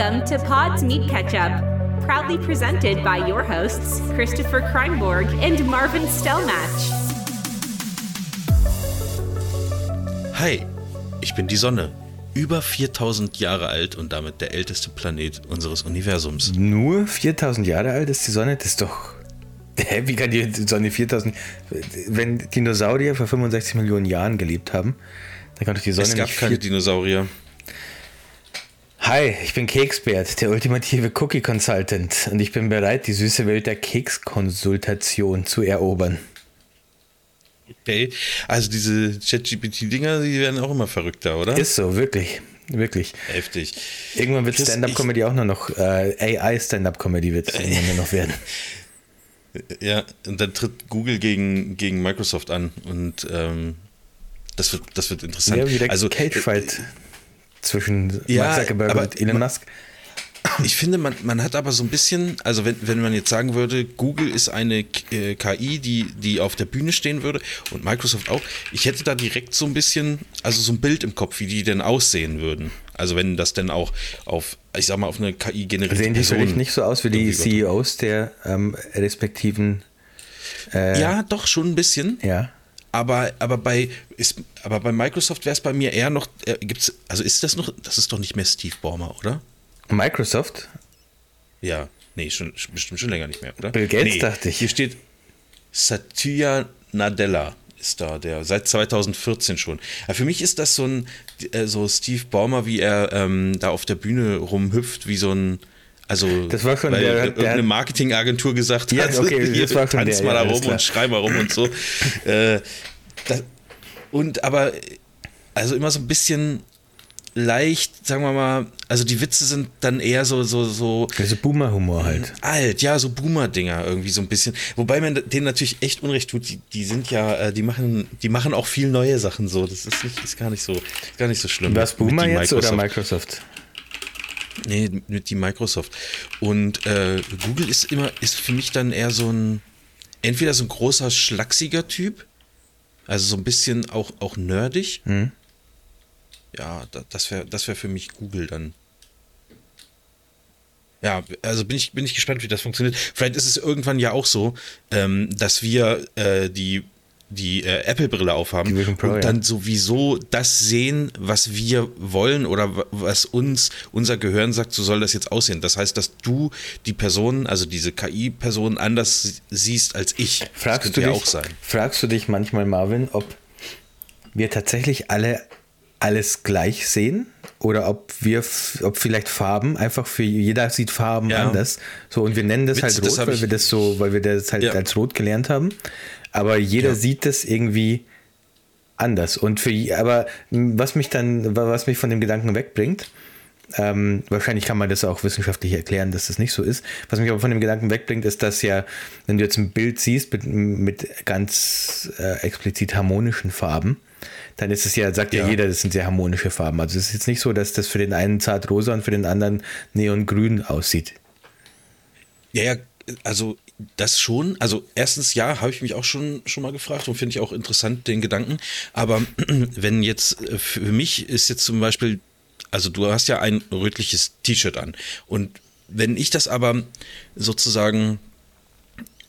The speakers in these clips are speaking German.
Welcome to Pod's Meat Ketchup, proudly presented by your hosts, Christopher Kreinborg and Marvin Stellmatch. Hi, ich bin die Sonne. Über 4000 Jahre alt und damit der älteste Planet unseres Universums. Nur 4000 Jahre alt ist die Sonne? Das ist doch. Hä, wie kann die Sonne 4000. Wenn Dinosaurier vor 65 Millionen Jahren gelebt haben, dann kann doch die Sonne es gab nicht. keine vier- Dinosaurier. Hi, ich bin Keksbert, der ultimative Cookie Consultant und ich bin bereit, die süße Welt der Kekskonsultation zu erobern. Okay. Also diese ChatGPT-Dinger, die werden auch immer verrückter, oder? Ist so, wirklich. Wirklich. Heftig. Irgendwann wird Stand-Up-Comedy auch nur noch, äh, AI-Stand-Up-Comedy wird es irgendwann nur noch werden. Ja, und dann tritt Google gegen, gegen Microsoft an und ähm, das, wird, das wird interessant. Ja, wie der also, Cage-Fight zwischen ja, Mark Zuckerberg aber und Elon Musk. Ich finde, man, man hat aber so ein bisschen, also wenn, wenn man jetzt sagen würde, Google ist eine äh, KI, die, die auf der Bühne stehen würde und Microsoft auch, ich hätte da direkt so ein bisschen, also so ein Bild im Kopf, wie die denn aussehen würden. Also wenn das denn auch auf, ich sag mal, auf eine KI generierte Sehen die vielleicht nicht so aus wie die CEOs der ähm, respektiven. Äh, Ja, doch, schon ein bisschen. Ja. Aber, aber bei ist, aber bei Microsoft wäre es bei mir eher noch, äh, gibt's, also ist das noch, das ist doch nicht mehr Steve Ballmer, oder? Microsoft? Ja, nee, schon, bestimmt schon länger nicht mehr, oder? Bill Gates, nee, dachte ich. Hier steht Satya Nadella ist da, der seit 2014 schon. Ja, für mich ist das so ein, äh, so Steve Ballmer, wie er ähm, da auf der Bühne rumhüpft, wie so ein, also, Das war schon weil der- der- irgendeine Marketingagentur gesagt Ja, hat, okay, hier, das war schon tanz der, mal ja, da alles rum und schrei mal rum und so. äh, das, und aber, also immer so ein bisschen leicht, sagen wir mal, also die Witze sind dann eher so, so, so Also Boomer-Humor halt. alt, ja, so Boomer-Dinger irgendwie so ein bisschen. Wobei man denen natürlich echt Unrecht tut. Die, die sind ja, äh, die machen, die machen auch viel neue Sachen so. Das ist nicht, ist gar nicht so, ist gar nicht so schlimm. Was Boomer jetzt oder Microsoft. Nee, mit die Microsoft. Und äh, Google ist immer, ist für mich dann eher so ein, entweder so ein großer, schlachsiger Typ, also so ein bisschen auch, auch nerdig. Hm. Ja, da, das wäre das wär für mich Google dann. Ja, also bin ich, bin ich gespannt, wie das funktioniert. Vielleicht ist es irgendwann ja auch so, ähm, dass wir äh, die, die äh, Apple-Brille aufhaben Die Pro, und dann ja. sowieso das sehen, was wir wollen oder wa- was uns unser Gehirn sagt, so soll das jetzt aussehen. Das heißt, dass du die Person, also diese KI-Person anders sie- siehst als ich. das Fragst könnte du, ja dich, auch sein. fragst du dich manchmal, Marvin, ob wir tatsächlich alle alles gleich sehen? Oder ob wir, ob vielleicht Farben einfach für jeder sieht Farben Ja. anders. So, und wir nennen das Witz, halt das rot, hab weil wir das so, weil wir das halt Ja. als rot gelernt haben. Aber jeder Ja. sieht das irgendwie anders. Und für aber was mich dann, wa- was mich von dem Gedanken wegbringt, ähm, wahrscheinlich kann man das auch wissenschaftlich erklären, dass das nicht so ist. Was mich aber von dem Gedanken wegbringt, ist, dass ja, wenn du jetzt ein Bild siehst mit, mit ganz äh, explizit harmonischen Farben, dann ist es ja, sagt ja. Ja. jeder, das sind sehr harmonische Farben. Also es ist jetzt nicht so, dass das für den einen zart rosa und für den anderen neongrün aussieht. Ja, ja, also das schon. Also erstens, ja, habe ich mich auch schon, schon mal gefragt und finde ich auch interessant, den Gedanken. Aber wenn jetzt, äh, für mich ist jetzt zum Beispiel, also du hast ja ein rötliches T-Shirt an. Und wenn ich das aber sozusagen,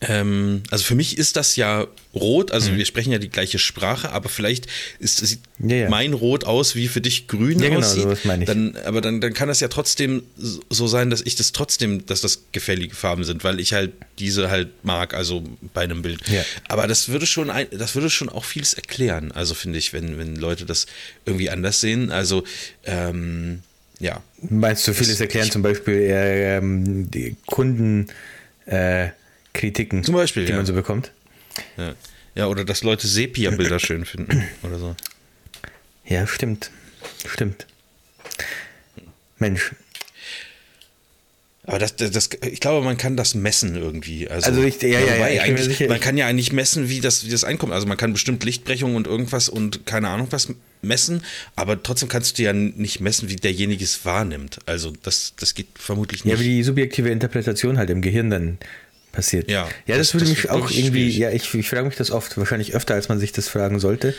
ähm, also für mich ist das ja rot, also wir sprechen ja die gleiche Sprache, aber vielleicht ist, sieht Ja, ja. mein Rot aus, wie für dich grün Ja, genau, aussieht. sowas meine ich. Dann aber dann, dann kann das ja trotzdem so sein, dass ich das trotzdem, dass das gefällige Farben sind, weil ich halt diese halt mag, also bei einem Bild. Ja. Aber das würde schon ein, das würde schon auch vieles erklären, also finde ich, wenn, wenn Leute das irgendwie anders sehen. Also ähm, ja. Meinst du, vieles Das- erklären zum Beispiel äh, die Kunden äh, Kritiken, Zum Beispiel, die ja. man so bekommt? ja. Ja, oder dass Leute Sepia-Bilder schön finden oder so. Ja, stimmt. Stimmt. Mensch. Aber das, das, das, ich glaube, man kann das messen irgendwie. Also, Also ich- ja, ja, ja, ich sicher, man kann ja eigentlich messen, wie das, wie das einkommt. Also man kann bestimmt Lichtbrechung und irgendwas und keine Ahnung was messen, aber trotzdem kannst du ja nicht messen, wie derjenige es wahrnimmt. Also das, das geht vermutlich nicht. Ja, wie die subjektive Interpretation halt im Gehirn dann passiert. Ja, ja das, das- würde das mich auch irgendwie, schwierig. ja, ich, ich frage mich das oft, wahrscheinlich öfter, als man sich das fragen sollte.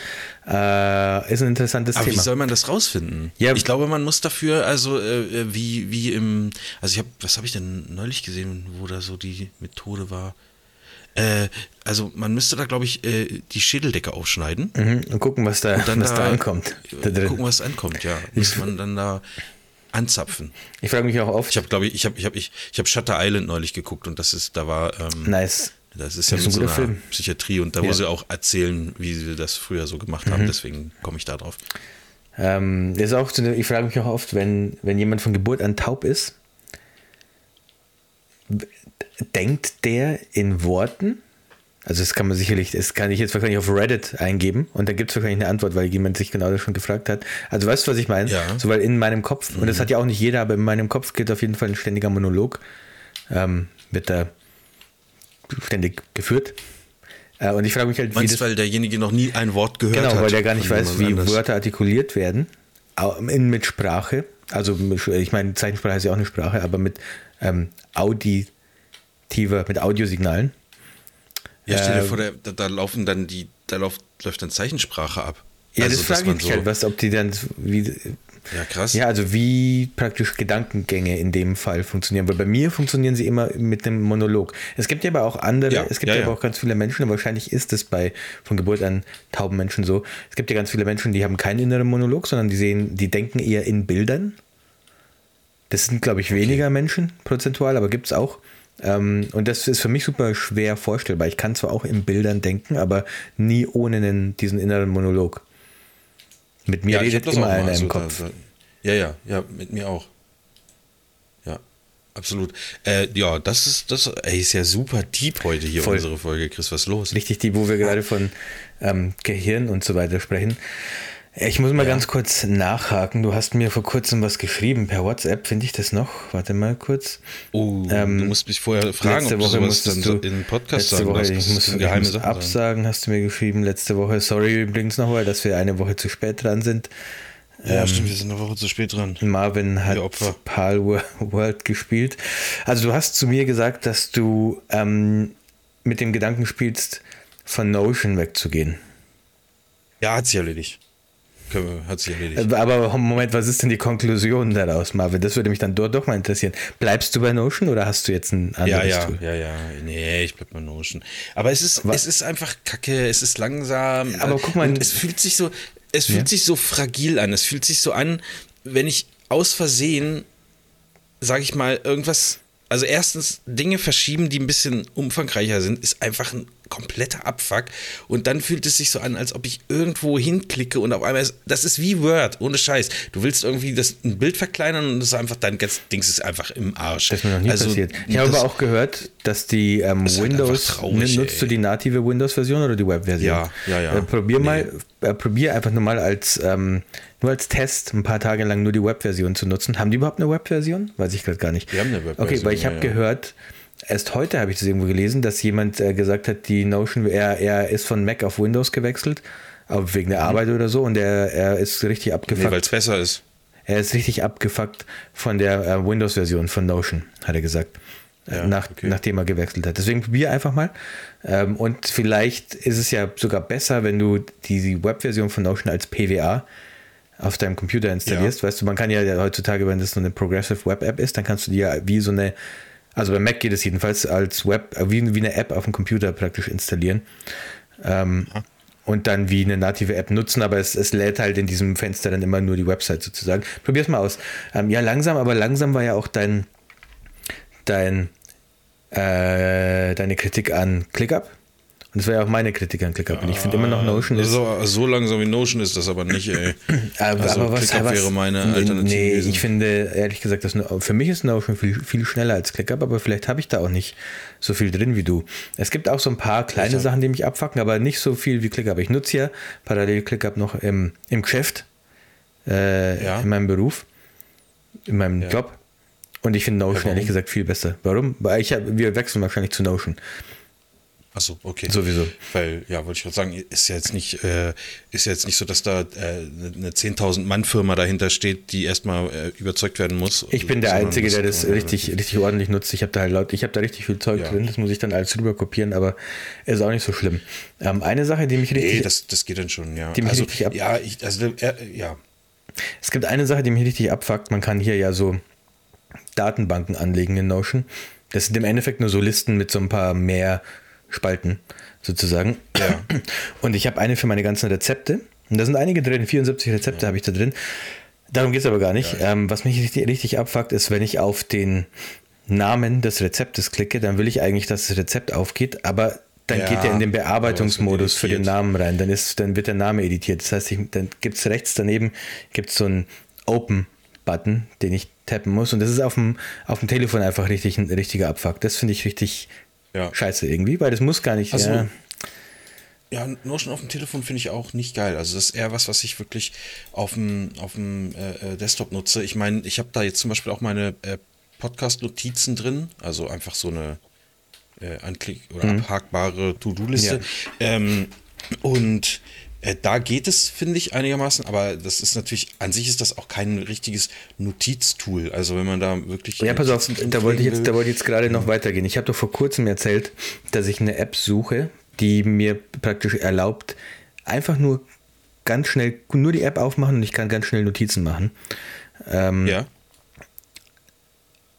Äh, ist ein interessantes Aber wie Thema. soll man das rausfinden? Ja. ich glaube, man muss dafür, also äh, wie, wie im, also ich habe, was habe ich denn neulich gesehen, wo da so die Methode war? Äh, also man müsste da, glaube ich, äh, die Schädeldecke aufschneiden. Mhm, und gucken, was da, dann was da, ankommt. Da drin. Gucken, was ankommt, ja. Muss man dann da anzapfen. Ich frage mich auch oft, Ich habe, glaube ich, ich habe, ich habe, ich, ich habe Shutter Island neulich geguckt und das ist, da war, ähm, nice. das ist ja Das ist mit ein so einer Film. Psychiatrie und da Ja. Mhm. muss sie auch erzählen, wie sie das früher so gemacht haben. Deswegen komme ich da drauf. Ähm, das ist auch so eine, ich frage mich auch oft, wenn, wenn jemand von Geburt an taub ist, denkt der in Worten? Also das kann man sicherlich, das kann ich jetzt wahrscheinlich auf Reddit eingeben und da gibt es wahrscheinlich eine Antwort, weil jemand sich genau das schon gefragt hat. Also weißt du, was ich meine? Ja. So, weil in meinem Kopf, und das hat ja auch nicht jeder, aber in meinem Kopf geht auf jeden Fall ein ständiger Monolog, ähm, wird da ständig geführt. Äh, und ich frage mich halt, wie Meinst das du, weil derjenige noch nie ein Wort gehört Genau, hat? weil der gar nicht weiß, wie anders? Wörter artikuliert werden. In, mit Sprache. Also, ich meine, Zeichensprache ist ja auch eine Sprache, aber mit ähm, auditiver, mit Audiosignalen. Ja, stell dir Ähm, vor, da, da laufen dann die, da läuft, läuft dann Zeichensprache ab. Ja, Also, das frage ich mich halt, was, ob die dann, wie, Ja, krass. ja, also wie praktisch Gedankengänge in dem Fall funktionieren. Weil bei mir funktionieren sie immer mit einem Monolog. Es gibt ja aber auch andere, Ja, es gibt ja, ja, aber auch ganz viele Menschen, und wahrscheinlich ist es bei von Geburt an tauben Menschen so. Es gibt ja ganz viele Menschen, die haben keinen inneren Monolog, sondern die sehen, die denken eher in Bildern. Das sind, glaube ich, weniger Menschen prozentual, aber gibt es auch. Ähm, und das ist für mich super schwer vorstellbar. Ich kann zwar auch in Bildern denken, aber nie ohne einen, diesen inneren Monolog. Mit mir ja, redet immer einer im so Kopf. Da, da, ja, ja, ja, mit mir auch. Ja, absolut. Äh, ja, das ist, das ey, ist ja super deep heute hier Voll. unsere Folge. Chris, was los? Richtig, die, wo wir gerade von ähm, Gehirn und so weiter sprechen. Ich muss mal ganz kurz nachhaken. Du hast mir vor kurzem was geschrieben per WhatsApp. Finde ich das noch? Warte mal kurz. Oh, Ähm, du musst mich vorher fragen, letzte ob du Woche sowas musstest dann du in den Podcast letzte sagen Woche, darfst. ich muss, ich muss absagen, hast du mir geschrieben letzte Woche. Sorry übrigens nochmal, dass wir eine Woche zu spät dran sind. Ja, stimmt, wir sind eine Woche zu spät dran. Marvin hat. Pal Wo- World gespielt. Also du hast zu mir gesagt, dass du ähm, mit dem Gedanken spielst, von Notion wegzugehen. Ja, hat sich erledigt. Wir, hat sich erledigt. Äh, Aber Moment, was ist denn die Konklusion daraus, Marvin? Das würde mich dann dort doch mal interessieren. Bleibst du bei Notion oder hast du jetzt ein anderes Ja, ja, Tool? ja, ja. Nee, ich bleib bei Notion. Aber es ist, es ist einfach kacke, es ist langsam. Aber guck mal- Und es fühlt sich so, es fühlt Ja. sich so fragil an. Es fühlt sich so an, wenn ich aus Versehen, sag ich mal, irgendwas. Also erstens Dinge verschieben, die ein bisschen umfangreicher sind, ist einfach ein kompletter Abfuck. Und dann fühlt es sich so an, als ob ich irgendwo hinklicke und auf einmal ist, das ist wie Word, ohne Scheiß. Du willst irgendwie das ein Bild verkleinern und das ist einfach dein ganzes Dings ist einfach im Arsch. Das ist mir noch nie Also, passiert. Ich habe das- aber auch gehört, dass die ähm, halt Windows, einfach traurig, nutzt du ey. die native Windows-Version oder die Web-Version? Ja, ja, ja. Äh, probier Nee. mal, äh, probier einfach nur mal als, ähm, nur als Test ein paar Tage lang nur die Web-Version zu nutzen. Haben die überhaupt eine Web-Version? Weiß ich gerade gar nicht. Die haben eine Web-Version, Okay, weil ich habe ja, ja. gehört, erst heute habe ich das irgendwo gelesen, dass jemand äh, gesagt hat, die Notion, er, er ist von Mac auf Windows gewechselt, aber wegen der Arbeit oder so und er, er ist richtig Mhm. Nee, abgefuckt. weil es besser ist. Er ist richtig abgefuckt von der äh, Windows-Version von Notion, hat er gesagt. äh, Ja, nach, okay. Nachdem er gewechselt hat. Deswegen probier einfach mal. Ähm, und vielleicht ist es ja sogar besser, wenn du die Web-Version von Notion als PWA auf deinem Computer installierst. Weißt du, man kann ja heutzutage, wenn das so eine Progressive Web App ist, dann kannst du die ja wie so eine, also bei Mac geht es jedenfalls als Web, äh, wie, wie eine App auf dem Computer praktisch installieren. Ähm, und dann wie eine native App nutzen, aber es, es lädt halt in diesem Fenster dann immer nur die Website sozusagen. Probier's mal aus. Ähm, ja, langsam, aber langsam war ja auch dein, dein, äh, deine Kritik an ClickUp. Und das war ja auch meine Kritik an ClickUp. Und ich finde immer noch Notion ist. So, so langsam wie Notion ist das aber nicht, ey. Aber, also aber was, ClickUp was wäre meine Alternative Nee, gewesen. ich finde ehrlich gesagt, dass No- für mich ist Notion viel, viel schneller als ClickUp, aber vielleicht habe ich da auch nicht so viel drin wie du. Es gibt auch so ein paar kleine Sachen, die mich abfacken, aber nicht so viel wie ClickUp. Ich nutze ja parallel ClickUp noch im, im Geschäft, äh, Ja. in meinem Beruf, in meinem Ja. Job. Und ich finde Notion ehrlich gesagt viel besser. Warum? Weil ich hab, wir wechseln wahrscheinlich zu Notion. Achso, okay. Sowieso. Weil, ja, wollte ich gerade sagen, ist ja jetzt nicht, äh, ist ja jetzt nicht so, dass da äh, eine 10.000 Mann Firma dahinter steht, die erstmal äh, überzeugt werden muss. Ich bin der Einzige, der das richtig, richtig ordentlich nutzt. Ich habe da halt laut, ich habe da richtig viel Zeug Ja. drin. Das muss ich dann alles rüber kopieren, aber ist auch nicht so schlimm. Ähm, eine Sache, die mich richtig, Nee, das, das geht dann schon, ja. Die mich also, richtig ab- ja, ich, also, äh, ja. es gibt eine Sache, die mich richtig abfuckt. Man kann hier ja so Datenbanken anlegen in Notion. Das sind im Endeffekt nur so Listen mit so ein paar mehr Spalten sozusagen. Ja. Und ich habe eine für meine ganzen Rezepte. Und da sind einige drin, 74 Rezepte habe ich da drin. Darum geht es aber gar nicht. Ähm, was mich richtig, richtig abfuckt, ist, wenn ich auf den Namen des Rezeptes klicke, dann will ich eigentlich, dass das Rezept aufgeht, aber dann Ja, geht er in den Bearbeitungsmodus für den. Namen rein. Dann, ist, dann wird der Name editiert. Das heißt, ich, dann gibt es rechts daneben gibt's so einen Open-Button, den ich tappen muss. Und das ist auf dem, auf dem Telefon einfach richtig ein richtiger Abfuck. Das finde ich richtig Ja. scheiße irgendwie, weil das muss gar nicht. Also, ja, Ja, Notion auf dem Telefon finde ich auch nicht geil. Also das ist eher was, was ich wirklich auf dem, auf dem äh, äh, Desktop nutze. Ich meine, ich habe da jetzt zum Beispiel auch meine äh, Podcast-Notizen drin, also einfach so eine äh, anklick- oder abhakbare To-Do-Liste. Ja. Ähm, und äh, da geht es, finde ich, einigermaßen, aber das ist natürlich, an sich ist das auch kein richtiges Notiztool. Also wenn man da wirklich. Ja, pass auf, da wollte ich jetzt, da wollte ich jetzt gerade noch weitergehen. Ich habe doch vor kurzem erzählt, dass ich eine App suche, die mir praktisch erlaubt, einfach nur ganz schnell, nur die App aufmachen und ich kann ganz schnell Notizen machen. Ähm, Ja.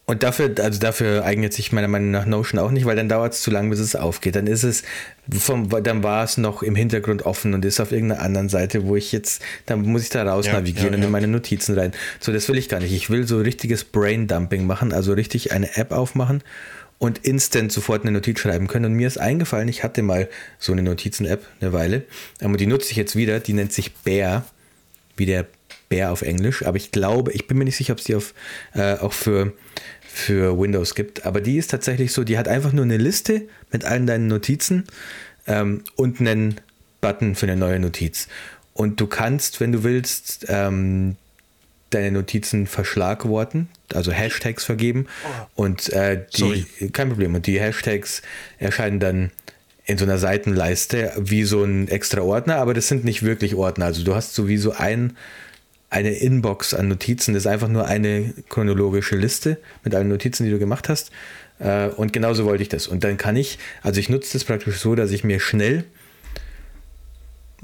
Und dafür, also dafür eignet sich meiner Meinung nach Notion auch nicht, weil dann dauert es zu lang, bis es aufgeht. Dann ist es, vom, dann war es noch im Hintergrund offen und ist auf irgendeiner anderen Seite, wo ich jetzt, dann muss ich da raus Ja, navigieren ja, und in meine Notizen rein. So, das will ich gar nicht. Ich will so richtiges Brain-Dumping machen, also richtig eine App aufmachen und instant sofort eine Notiz schreiben können. Und mir ist eingefallen, ich hatte mal so eine Notizen-App eine Weile, aber die nutze ich jetzt wieder, die nennt sich Bear, wie der Bär auf Englisch, aber ich glaube, ich bin mir nicht sicher, ob es die auf, äh, auch für, für Windows gibt, aber die ist tatsächlich so, die hat einfach nur eine Liste mit allen deinen Notizen ähm, und einen Button für eine neue Notiz. Und du kannst, wenn du willst, ähm, deine Notizen verschlagworten, also Hashtags vergeben und äh, die, Sorry. kein Problem, und die Hashtags erscheinen dann in so einer Seitenleiste wie so ein extra Ordner, aber das sind nicht wirklich Ordner. Also du hast sowieso ein, eine Inbox an Notizen, das ist einfach nur eine chronologische Liste mit allen Notizen, die du gemacht hast. Äh, Und genauso wollte ich das. Und dann kann ich, also ich nutze das praktisch so, dass ich mir schnell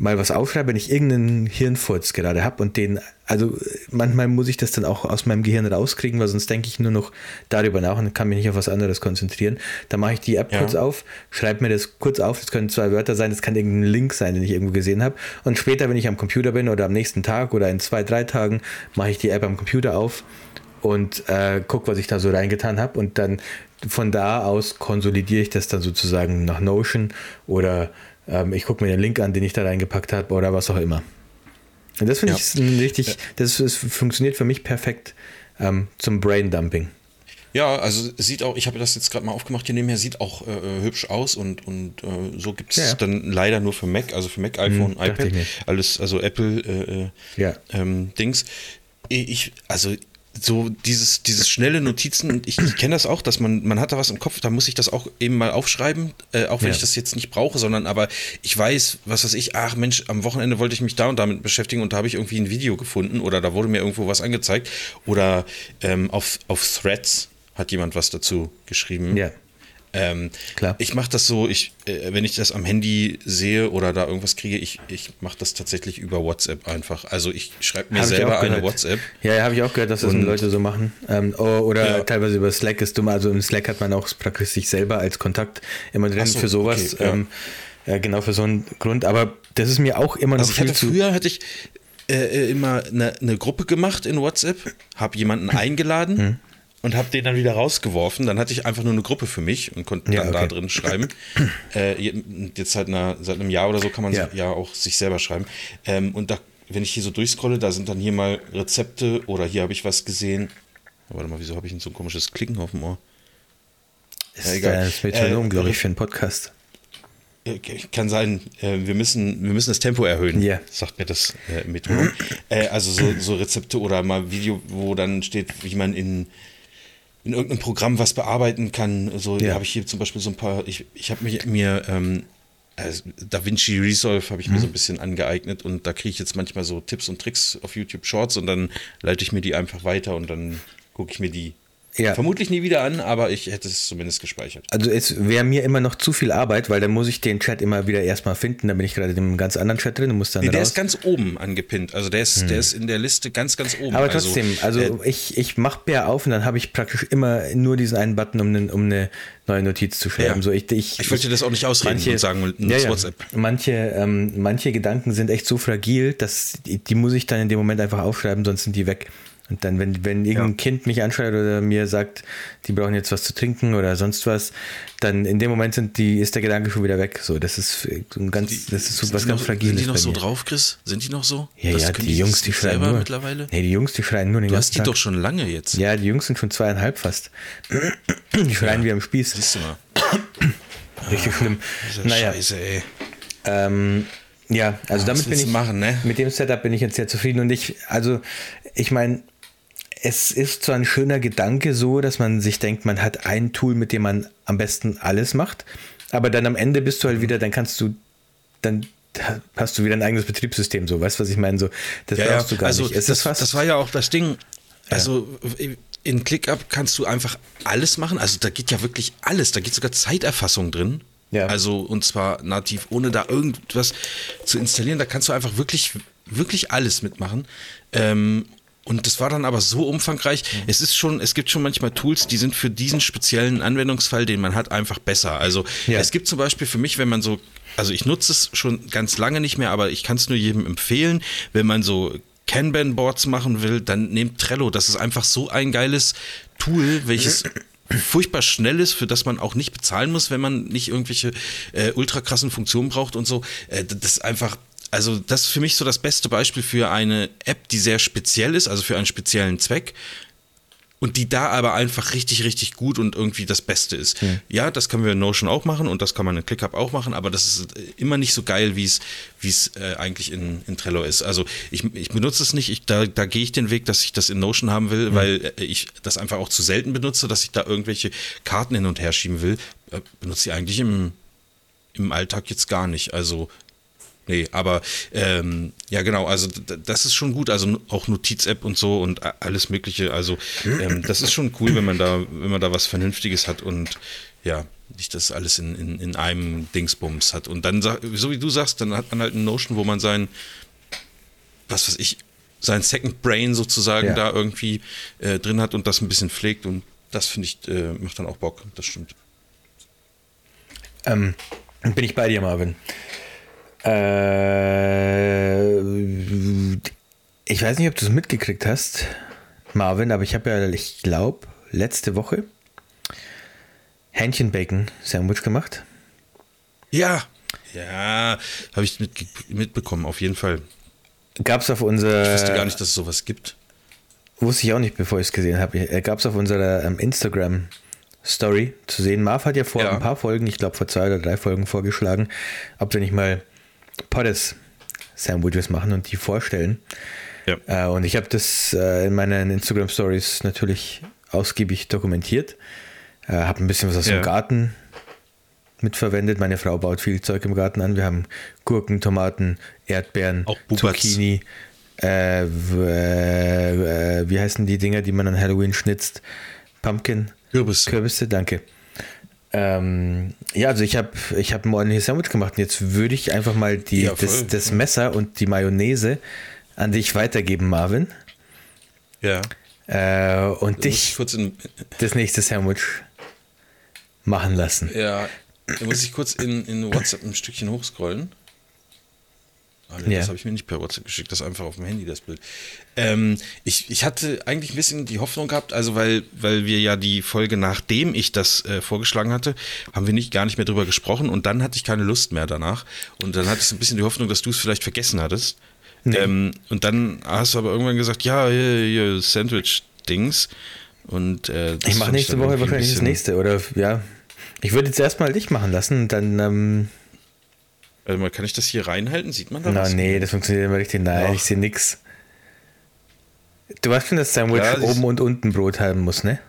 mal was aufschreibe, wenn ich irgendeinen Hirnfurz gerade habe und den, also manchmal muss ich das dann auch aus meinem Gehirn rauskriegen, weil sonst denke ich nur noch darüber nach und kann mich nicht auf was anderes konzentrieren. Dann mache ich die App Ja. kurz auf, schreibe mir das kurz auf, das können zwei Wörter sein, das kann irgendein Link sein, den ich irgendwo gesehen habe. Und später, wenn ich am Computer bin oder am nächsten Tag oder in zwei, drei Tagen, mache ich die App am Computer auf und äh, guck, was ich da so reingetan habe und dann von da aus konsolidiere ich das dann sozusagen nach Notion oder ähm, ich gucke mir den Link an, den ich da reingepackt habe oder was auch immer. Und das finde Ja. ich richtig, das, ist, funktioniert für mich perfekt ähm, zum Brain-Dumping. Ja, also es sieht auch, ich habe das jetzt gerade mal aufgemacht hier nebenher, sieht auch äh, äh, hübsch aus und, und äh, so gibt es Ja. dann leider nur für Mac, also für Mac, iPhone, dachte iPad, alles, also Apple äh, äh, Ja. ähm, Dings. Ich, also so dieses, dieses schnelle Notizen, ich, ich kenne das auch, dass man, man hat da was im Kopf, da muss ich das auch eben mal aufschreiben, äh, auch wenn Ja. ich das jetzt nicht brauche, sondern aber ich weiß, was weiß ich, ach Mensch, am Wochenende wollte ich mich da und damit beschäftigen und da habe ich irgendwie ein Video gefunden oder da wurde mir irgendwo was angezeigt oder ähm, auf, auf Threads hat jemand was dazu geschrieben. Ja. Ähm, Klar. Ich mache das so, ich, äh, wenn ich das am Handy sehe oder da irgendwas kriege, ich, ich mache das tatsächlich über WhatsApp einfach. Also ich schreibe mir Hab selber eine. WhatsApp. Ja, ja habe ich auch gehört, dass das Leute so machen. Ähm, oh, oder Ja. teilweise über Slack ist dumm. Also im Slack hat man auch praktisch sich selber als Kontakt immer drin so, für sowas. okay, ja. ähm, äh, genau für so einen Grund. Aber das ist mir auch immer noch Also ich hatte früher hatte ich äh, äh, immer eine, eine Gruppe gemacht in WhatsApp, habe jemanden eingeladen Hm. Und habe den dann wieder rausgeworfen. Dann hatte ich einfach nur eine Gruppe für mich und konnte Ja, dann da okay. drin schreiben. äh, je- jetzt seit, einer, seit einem Jahr oder so kann man Ja. ja, auch sich selber schreiben. Ähm, und da, wenn ich hier so durchscrolle, da sind dann hier mal Rezepte oder hier habe ich was gesehen. Warte mal, wieso habe ich denn so ein komisches Klicken auf dem Ohr? ist Ja, egal. äh, das Metronom, Äh, glaube ich, für einen Podcast. Ja, Kann sein, äh, wir müssen, wir müssen das Tempo erhöhen, Ja. sagt mir das äh, Metronom. äh, also so, so Rezepte oder mal Video, wo dann steht, wie man in in irgendeinem Programm was bearbeiten kann. So Ja. habe ich hier zum Beispiel so ein paar, ich, ich habe mir, mir ähm, also DaVinci Resolve habe ich mir Mhm. so ein bisschen angeeignet und da kriege ich jetzt manchmal so Tipps und Tricks auf YouTube Shorts und dann leite ich mir die einfach weiter und dann gucke ich mir die Ja. vermutlich nie wieder an, aber ich hätte es zumindest gespeichert. Also es wäre mir immer noch zu viel Arbeit, weil dann muss ich den Chat immer wieder erstmal finden. Da bin ich gerade in einem ganz anderen Chat drin und muss dann Nee, der raus. ist ganz oben angepinnt. Also der ist, der ist in der Liste ganz, ganz oben. Aber trotzdem, also äh, ich, ich mache Bär auf und dann habe ich praktisch immer nur diesen einen Button, um, einen, um eine neue Notiz zu schreiben. Ja. So, ich, ich, Ich wollte dir das auch nicht ausreden und sagen, nutz WhatsApp. Manche, ähm, manche Gedanken sind echt so fragil, dass die, die muss ich dann in dem Moment einfach aufschreiben, sonst sind die weg. Und dann, wenn, wenn irgendein Ja. Kind mich anschreit oder mir sagt, die brauchen jetzt was zu trinken oder sonst was, dann in dem Moment sind die, ist der Gedanke schon wieder weg. So, das ist so ein ganz, das ist so sind was die ganz noch, Fragiles. Sind die noch so mir. drauf, Chris? Sind die noch so? Ja, Das ja, können die Jungs, die schreien nur. mittlerweile. Nee, die Jungs, die schreien nur den Du ganzen hast die doch schon lange jetzt. Ja, die Jungs sind schon zweieinhalb fast. Die schreien wie am Spieß. Siehst du mal. Richtig schlimm. Diese Naja, Scheiße, ey. ähm, ja, also damit was bin ich machen, ne? mit dem Setup bin ich jetzt sehr zufrieden und ich, also ich meine, es ist zwar ein schöner Gedanke so, dass man sich denkt, man hat ein Tool, mit dem man am besten alles macht, aber dann am Ende bist du halt wieder, dann kannst du, dann hast du wieder ein eigenes Betriebssystem, so, weißt du, was ich meine? So, das Ja, ja. brauchst du gar Also nicht. Es das, das war ja auch das Ding. Also in ClickUp kannst du einfach alles machen. Also da geht ja wirklich alles. Da geht sogar Zeiterfassung drin. Ja. Also und zwar nativ, ohne da irgendwas zu installieren. Da kannst du einfach wirklich, wirklich alles mitmachen. Ähm, und das war dann aber so umfangreich. Es ist schon, es gibt schon manchmal Tools, die sind für diesen speziellen Anwendungsfall, den man hat, einfach besser. Also Ja. es gibt zum Beispiel für mich, wenn man so, also ich nutze es schon ganz lange nicht mehr, aber ich kann es nur jedem empfehlen, wenn man so Kanban-Boards machen will, dann nehmt Trello. Das ist einfach so ein geiles Tool, welches furchtbar schnell ist, für das man auch nicht bezahlen muss, wenn man nicht irgendwelche äh, ultra krassen Funktionen braucht und so. Äh, das ist einfach, also das ist für mich so das beste Beispiel für eine App, die sehr speziell ist, also für einen speziellen Zweck. Und die da aber einfach richtig, richtig gut und irgendwie das Beste ist. Ja, das können wir in Notion auch machen und das kann man in ClickUp auch machen, aber das ist immer nicht so geil, wie es, wie es äh, eigentlich in, in Trello ist. Also ich, ich benutze es nicht, ich, da, da gehe ich den Weg, dass ich das in Notion haben will, weil äh, ich das einfach auch zu selten benutze, dass ich da irgendwelche Karten hin und her schieben will. Äh, benutze ich eigentlich im, im Alltag jetzt gar nicht. Also Nee, aber ähm, ja genau, also das ist schon gut, also auch Notiz-App und so und alles Mögliche. Also ähm, das ist schon cool, wenn man da, wenn man da was Vernünftiges hat und ja, nicht das alles in, in, in einem Dingsbums hat. Und dann, so wie du sagst, dann hat man halt eine Notion, wo man sein, was weiß ich, sein Second Brain sozusagen Ja. da irgendwie äh, drin hat und das ein bisschen pflegt und das finde ich, äh, macht dann auch Bock, das stimmt. Ähm, bin ich bei dir, Marvin. Äh, ich weiß nicht, ob du es mitgekriegt hast, Marvin, aber ich habe ja, ich glaube, letzte Woche Hähnchenbacon-Sandwich gemacht. Ja, ja, habe ich mit, mitbekommen, auf jeden Fall. Gab es auf unserer. Ich wusste gar nicht, dass es sowas gibt. Wusste ich auch nicht, bevor ich es gesehen habe. Gab es auf unserer ähm, Instagram-Story zu sehen. Marv hat ja vor Ja. ein paar Folgen, ich glaube vor zwei oder drei Folgen vorgeschlagen, ob wir nicht mal Poddes-Sandwiches machen und die vorstellen. Ja. Äh, und ich habe das äh, in meinen Instagram-Stories natürlich ausgiebig dokumentiert. Äh, habe ein bisschen was aus Ja. dem Garten mitverwendet. Meine Frau baut viel Zeug im Garten an. Wir haben Gurken, Tomaten, Erdbeeren. Zucchini. Äh, äh, äh, wie heißen die Dinger, die man an Halloween schnitzt? Pumpkin? Kürbisse. Kürbisse, danke. Ähm, ja, also ich habe ich hab ein ordentliches Sandwich gemacht und jetzt würde ich einfach mal die, Ja, das, das Messer und die Mayonnaise an dich weitergeben, Marvin. Ja. Äh, und ich dich das nächste Sandwich machen lassen. ja, da muss ich kurz in, in WhatsApp ein Stückchen hochscrollen. Nee, Ja. Das habe ich mir nicht per WhatsApp geschickt, das ist einfach auf dem Handy, das Bild. Ähm, ich, ich hatte eigentlich ein bisschen die Hoffnung gehabt, also weil, weil wir ja die Folge, nachdem ich das äh, vorgeschlagen hatte, haben wir nicht gar nicht mehr drüber gesprochen und dann hatte ich keine Lust mehr danach. Und dann hatte ich so ein bisschen die Hoffnung, dass du es vielleicht vergessen hattest. Ähm, und dann hast du aber irgendwann gesagt, ja, hier, hier Sandwich-Dings. Und äh, Ich mache nächste Woche wahrscheinlich das nächste, oder ja. Ich würde jetzt erstmal dich machen lassen dann, ähm, Warte mal, kann ich das hier reinhalten? Sieht man da na was? nee, das funktioniert immer richtig. Nein, Doch. ich sehe nix. Du weißt schon, dass Sandwich Ja, oben und unten Brot haben muss, ne?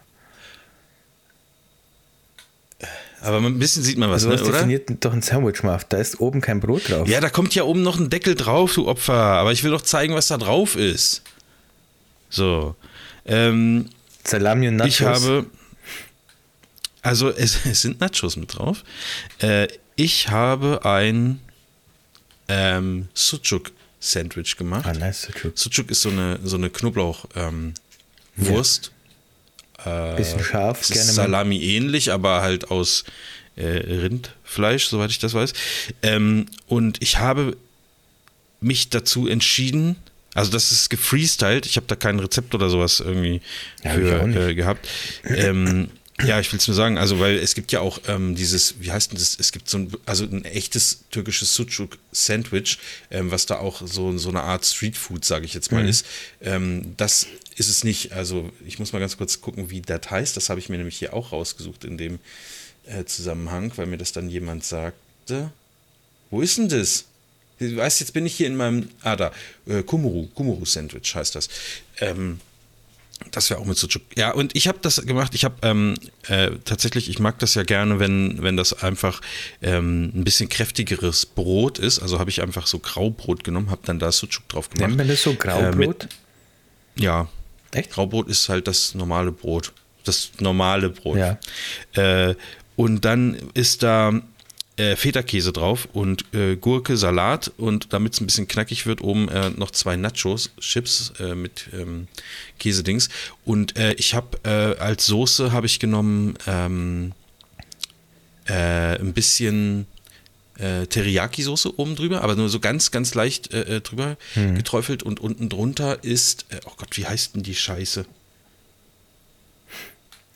Aber ein bisschen sieht man was, Also ne, oder? definiert doch ein Sandwich, Marv? Da ist oben kein Brot drauf. Ja, da kommt ja oben noch ein Deckel drauf, du Opfer. Aber ich will doch zeigen, was da drauf ist. So. Ähm, Salami und Nachos. ich habe. Also, es, es sind Nachos mit drauf. Äh, ich habe ein ähm, Sucuk-Sandwich gemacht. Ah, nice. Sucuk. Sucuk ist so eine, so eine Knoblauch-Wurst. Bisschen scharf, gerne mal. Salami ähnlich, aber halt aus äh, Rindfleisch, soweit ich das weiß. Ähm, und ich habe mich dazu entschieden, also das ist gefreestylt, ich habe da kein Rezept oder sowas irgendwie Ja, für äh, gehabt. Ähm, ja, ich will es nur sagen, also weil es gibt ja auch ähm, dieses, wie heißt denn das, es gibt so ein, also ein echtes türkisches Sucuk-Sandwich, ähm, was da auch so, so eine Art Streetfood, sage ich Mhm. jetzt mal, ist. Ähm, das ist es nicht. Also ich muss mal ganz kurz gucken, wie das heißt. Das habe ich mir nämlich hier auch rausgesucht in dem äh, Zusammenhang, weil mir das dann jemand sagte. Wo ist denn das? Du weißt, jetzt bin ich hier in meinem, ah da, äh, Kumuru, Kumuru Sandwich heißt das. Ähm, das wäre auch mit Sucuk. Ja, und ich habe das gemacht. Ich habe ähm, äh, tatsächlich, ich mag das ja gerne, wenn, wenn das einfach ähm, ein bisschen kräftigeres Brot ist. Also habe ich einfach so Graubrot genommen, habe dann da Sucuk drauf gemacht. Nennt man das so Äh, Graubrot? mit, ja, Echt? Graubrot ist halt das normale Brot. Das normale Brot. Ja. Äh, und dann ist da äh, Feta-Käse drauf und äh, Gurke, Salat und damit es ein bisschen knackig wird, oben äh, noch zwei Nachos, Chips äh, mit ähm, Käsedings. Und äh, ich habe äh, als Soße habe ich genommen ähm, äh, ein bisschen Teriyaki-Soße oben drüber, aber nur so ganz, ganz leicht drüber geträufelt und unten drunter ist, oh Gott, wie heißt denn die Scheiße?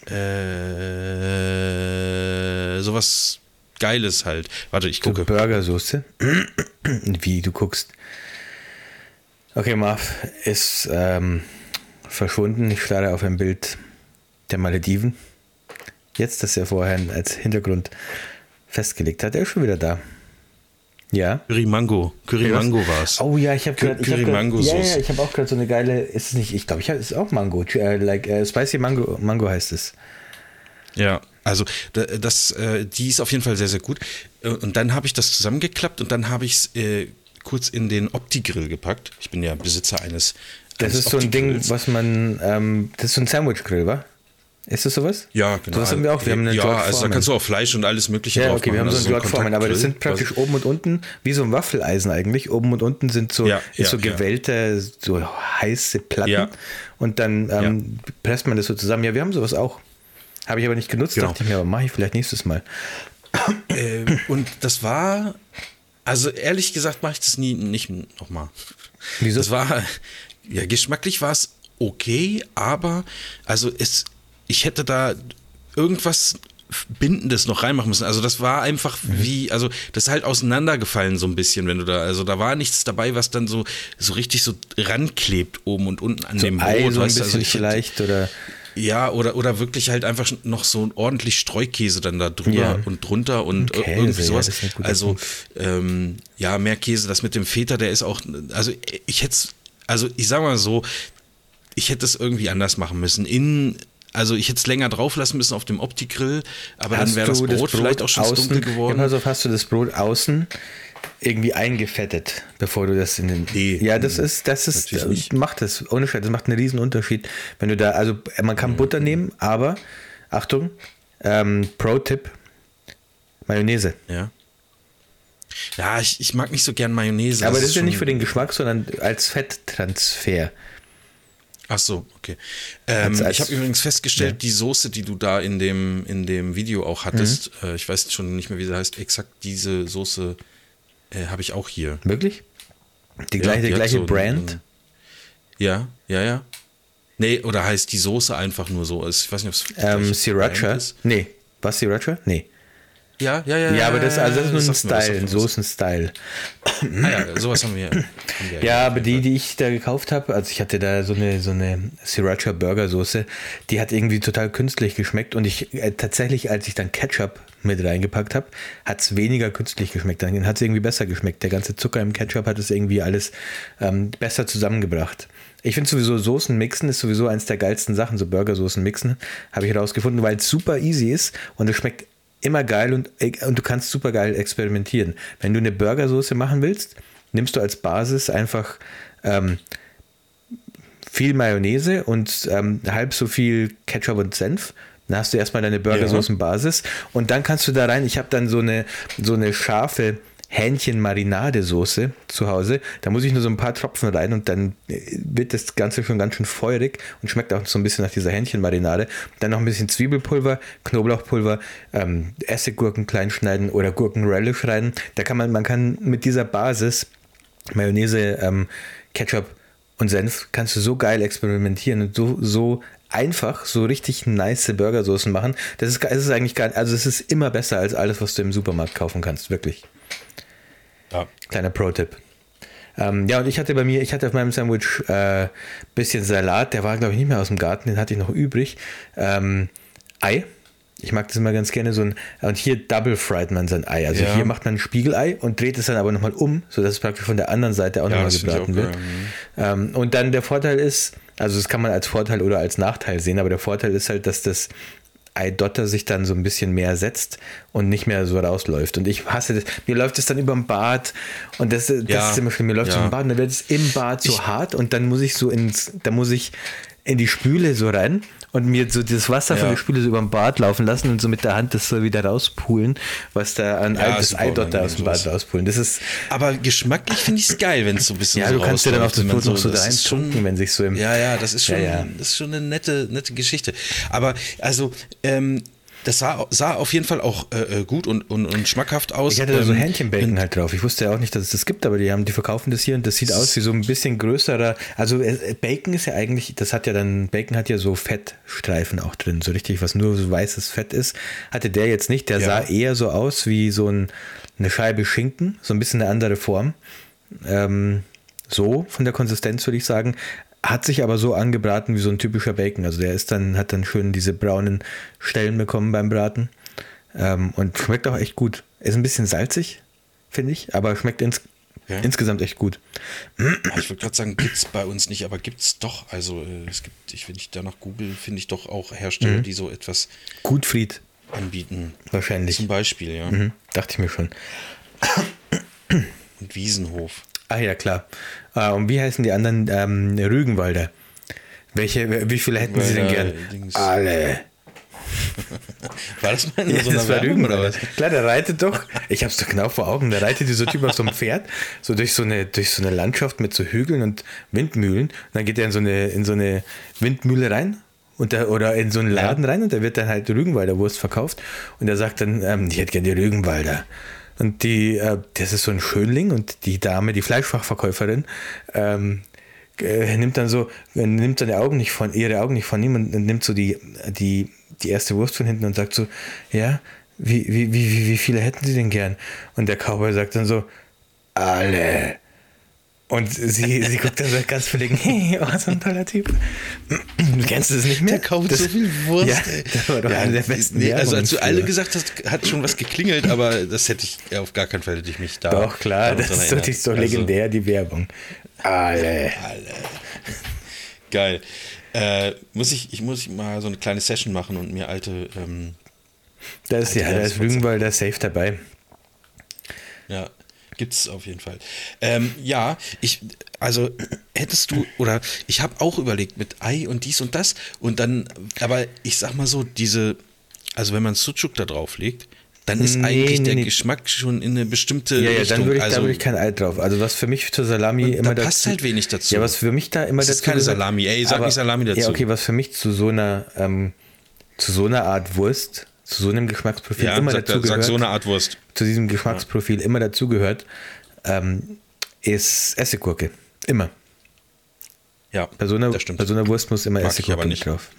Äh, sowas Geiles halt. Warte, ich gucke. Burgersoße. Wie du guckst. Okay, Marv ist ähm, verschwunden. Ich starre auf ein Bild der Malediven. Jetzt, das er vorher als Hintergrund festgelegt hat. Er ist schon wieder da. Ja. Curry Mango. Curry Mango war es. Oh ja, ich habe Cur- gerade. Ich hab Curry grad- Mango Ja, ja, ich habe auch gerade so eine geile. Ist es nicht? Ich glaube, ich hab, es ist auch Mango. Äh, like äh, Spicy Mango. Mango heißt es. Ja, also da- das, äh, die ist auf jeden Fall sehr, sehr gut. Äh, Und dann habe ich das zusammengeklappt und dann habe ich es äh, kurz in den Opti-Grill gepackt. Ich bin ja Besitzer eines. Das eines ist so ein Ding, was man. Ähm, das ist so ein Sandwich-Grill, wa? Ist das sowas? Ja, genau. Das haben wir auch. Wir haben eine ja, George also da kannst du auch Fleisch und alles Mögliche Ja, drauf okay, wir haben machen. so einen Also George Foreman, aber das sind praktisch oben und unten wie so ein Waffeleisen eigentlich. Oben und unten sind so, Ja, so ja, ja. gewellte, so heiße Platten. Und dann ähm, presst man das so zusammen. Ja, wir haben sowas auch. Habe ich aber nicht genutzt, Genau. dachte ich mir, aber mache ich vielleicht nächstes Mal. Äh, und das war, also ehrlich gesagt, mache ich das nie nicht nochmal. Wieso? Das war, ja, geschmacklich war es okay, aber also es, ich hätte da irgendwas Bindendes noch reinmachen müssen. Also das war einfach Mhm. wie, also das ist halt auseinandergefallen so ein bisschen, wenn du da, also da war nichts dabei, was dann so, so richtig so ranklebt oben und unten an So dem Ei Brot. so ein du? bisschen also ich vielleicht oder ja, oder, oder wirklich halt einfach noch so ordentlich Streukäse dann da drüber Ja. und drunter und Käse, irgendwie ja, sowas. das guter also, ähm, ja, mehr Käse, das mit dem Feta, der ist auch, also ich hätte also ich sag mal so, ich hätte es irgendwie anders machen müssen. In, also ich hätte es länger drauf lassen müssen auf dem Opti-Grill, aber dann wäre das du Brot, vielleicht auch schon außen, dunkel geworden. Ja, pass auf, hast du das Brot außen irgendwie eingefettet, bevor du das in den. Nee. ja, das ist, das ist, Natürlich nicht. macht das, ohne Scheiß, das macht einen riesen Unterschied. Wenn du da, also man Mhm. kann Butter nehmen, aber Achtung, ähm, Pro-Tipp, Mayonnaise. Ja. Ja, ich, ich mag nicht so gern Mayonnaise. aber das ist ja nicht für den Geschmack, sondern als Fetttransfer. Ach so, okay. Ähm, Als- als- ich habe übrigens festgestellt, die Soße, die du da in dem, in dem Video auch hattest, Mhm. äh, ich weiß schon nicht mehr, wie sie heißt, exakt diese Soße äh, habe ich auch hier. Wirklich? Die Ja, gleiche, die hat gleiche so Brand? Ja, ja, ja. Nee, oder heißt die Soße einfach nur so? Ich weiß nicht, ob es Ähm, Sriracha? Ist. Nee. Was, Sriracha? Nee. Ja, ja, ja. Ja, aber das, also das ist nur ein Style, ein. Soßen-Style. Ah ja, sowas haben wir. Haben wir Ja, aber die, die ich da gekauft habe, also ich hatte da so eine, so eine Sriracha Burgersoße, die hat irgendwie total künstlich geschmeckt und ich äh, tatsächlich, als ich dann Ketchup mit reingepackt habe, hat es weniger künstlich geschmeckt. Dann hat es irgendwie besser geschmeckt. Der ganze Zucker im Ketchup hat es irgendwie alles ähm, besser zusammengebracht. Ich finde sowieso Soßen mixen ist sowieso eins der geilsten Sachen, so Burgersoßen mixen, habe ich herausgefunden, weil es super easy ist und es schmeckt immer geil und, und du kannst super geil experimentieren. Wenn du eine Burgersoße machen willst, nimmst du als Basis einfach ähm, viel Mayonnaise und ähm, halb so viel Ketchup und Senf. Dann hast du erstmal deine Burgersoßenbasis und dann kannst du da rein. Ich habe dann so eine, so eine scharfe Hähnchen-Marinadesoße zu Hause. Da muss ich nur so ein paar Tropfen rein und dann äh, wird das Ganze schon ganz schön feurig und schmeckt auch so ein bisschen nach dieser Hähnchenmarinade. Dann noch ein bisschen Zwiebelpulver, Knoblauchpulver, ähm, Essiggurken klein schneiden oder Gurkenrelish rein. Da kann man, man kann mit dieser Basis Mayonnaise, ähm, Ketchup und Senf kannst du so geil experimentieren und so, so einfach so richtig nice Burgersoßen machen. Das ist, das ist eigentlich gar also es ist immer besser als alles, was du im Supermarkt kaufen kannst, wirklich. Ja. Kleiner Pro-Tipp. Ähm, ja, und ich hatte bei mir, ich hatte auf meinem Sandwich äh, bisschen Salat, der war, glaube ich, nicht mehr aus dem Garten, den hatte ich noch übrig. Ähm, Ei. Ich mag das immer ganz gerne so ein, und hier double fried man sein Ei. Also Ja. hier macht man ein Spiegelei und dreht es dann aber nochmal um, sodass es praktisch von der anderen Seite auch Ja, nochmal ich gebraten wird. Ähm, und dann der Vorteil ist, also das kann man als Vorteil oder als Nachteil sehen, aber der Vorteil ist halt, dass das Eidotter sich dann so ein bisschen mehr setzt und nicht mehr so rausläuft. Und ich hasse das. Mir läuft es dann über dem Bad und das, das Ja, ist immer schlimm. Mir läuft es ja. über dem Bad und dann wird es im Bad so hart und dann muss ich so ins, da muss ich in die Spüle so rein und mir so das Wasser von Ja. der Spüle so über dem Bad laufen lassen und so mit der Hand das so wieder rauspulen, was da an Ja, das super Eidotter unangenehm, aus dem Bad sowas. rauspulen. Das ist, Aber geschmacklich finde ich es geil, wenn es so ein bisschen ja, so du kannst dir dann auf das Brot noch so wenn man da reintunken, wenn sich so im, Ja, ja, das ist schon, Ja, ja. Das ist schon eine nette, nette Geschichte. Aber also, ähm, das sah, sah auf jeden Fall auch äh, äh, gut und, und, und schmackhaft aus. Ich hatte da so Ähm, Hähnchenbacon halt drauf. Ich wusste ja auch nicht, dass es das gibt, aber die haben, die verkaufen das hier und das sieht aus wie so ein bisschen größerer. Also äh, Bacon ist ja eigentlich, das hat ja dann, Bacon hat ja so Fettstreifen auch drin, so richtig, was nur so weißes Fett ist. Hatte der jetzt nicht. Der Ja. sah eher so aus wie so ein, eine Scheibe Schinken, so ein bisschen eine andere Form. Ähm, so von der Konsistenz würde ich sagen. Hat sich aber so angebraten wie so ein typischer Bacon. Also der ist dann, hat dann schön diese braunen Stellen bekommen beim Braten. Ähm, und schmeckt auch echt gut. Ist ein bisschen salzig, finde ich, aber schmeckt ins, Ja. insgesamt echt gut. Ich würde gerade sagen, gibt es bei uns nicht, aber gibt es doch. Also äh, es gibt, ich, wenn ich danach google, finde ich doch auch Mhm. Hersteller, die so etwas Gutfried, anbieten. wahrscheinlich. Zum Beispiel, ja. Mhm, dachte ich mir schon. Und Wiesenhof. Ah ja, klar. Äh, und wie heißen die anderen? Ähm, Rügenwalder. Welche, wie viele hätten Sie denn gern? Dings. Alle. War das mal Ja, so einer das war Werbung oder was? Klar, der reitet doch. Ich hab's doch genau vor Augen. Da reitet dieser Typ auf so einem Pferd, so durch so eine, durch so eine Landschaft mit so Hügeln und Windmühlen. Und dann geht er in so eine, in so eine Windmühle rein. Und da, oder in so einen Laden rein und da wird dann halt Rügenwalder Wurst verkauft. Und er sagt dann, ähm, ich hätte gerne die Rügenwalder. Und die, äh, das ist so ein Schönling und die Dame, die Fleischfachverkäuferin, ähm, äh, nimmt dann so, äh, nimmt seine Augen nicht von, ihre Augen nicht von ihm und nimmt so die, die, die erste Wurst von hinten und sagt so, ja, wie, wie, wie, wie viele hätten sie denn gern? Und der Cowboy sagt dann so, alle. Und sie, sie guckt dann so ganz verlegen, hey, oh, so ein toller Typ. Kennst du das nicht mehr? Der kauft das, so viel Wurst. Ja, ey. das war doch Ja, eine der besten nee, Also als du alle gesagt hast, hat schon was geklingelt, aber das hätte ich ja, auf gar keinen Fall hätte ich mich da. Doch, klar, das ist doch, ist doch Also, legendär, die Werbung. Alle. Geil. Äh, muss ich, ich muss mal so eine kleine Session machen und mir alte, ähm, Das ist, ja, Alter, da das ist Rügenwalder safe dabei. ja, gibt's auf jeden Fall. Ähm, ja, ich, also hättest du, oder ich habe auch überlegt mit Ei und dies und das und dann, aber ich sag mal so, diese, also wenn man Sucuk da drauf legt, dann ist Nee, eigentlich nee, der nee. Geschmack schon in eine bestimmte Ja, ja, Richtung. dann würde ich, also, da würde ich kein Ei drauf. Also was für mich zur Salami immer da passt halt wenig dazu. Ja, was für mich da immer ist dazu keine gehört- Salami. Ey, sag aber- nicht Salami dazu. Ja, okay, was für mich zu so einer ähm, zu so einer Art Wurst, zu so einem Geschmacksprofil ja, immer sag, dazu sag so eine Art Wurst. zu diesem Geschmacksprofil immer dazu gehört, ähm, ist Essiggurke. Immer. Ja, Bei so einer, das stimmt. bei so einer Wurst muss immer Mag Essiggurke aber nicht. drauf.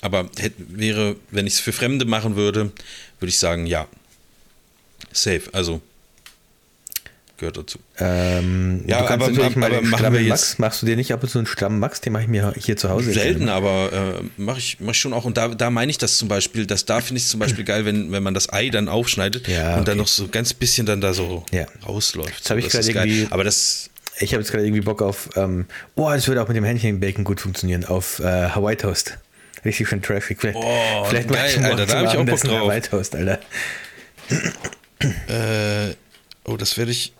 Aber hätt, wäre, wenn ich es für Fremde machen würde, würde ich sagen, ja. Safe, also gehört dazu. Ähm, Ja, aber- aber den machen wir Max. jetzt- Machst du dir nicht ab und zu einen strammen Max? Den mache ich mir hier zu Hause. Selten, aber äh, mache ich, mach ich schon auch. Und da, da meine ich das zum Beispiel, dass da finde ich es zum Beispiel geil, wenn, wenn man das Ei dann aufschneidet Ja, und dann okay. noch so ganz bisschen dann da so Ja. rausläuft. Das hab ich gerade geil. irgendwie- Aber das, Ich habe jetzt gerade irgendwie Bock auf, ähm, oh, das würde auch mit dem Hähnchen Bacon gut funktionieren, auf äh, Hawaii Toast. Richtig schön trashig. Vielleicht, Oh, vielleicht geil, ich Alter, da zum hab ich auch Bock drauf. Hawaii Toast, Alter. Äh, oh, das werde ich.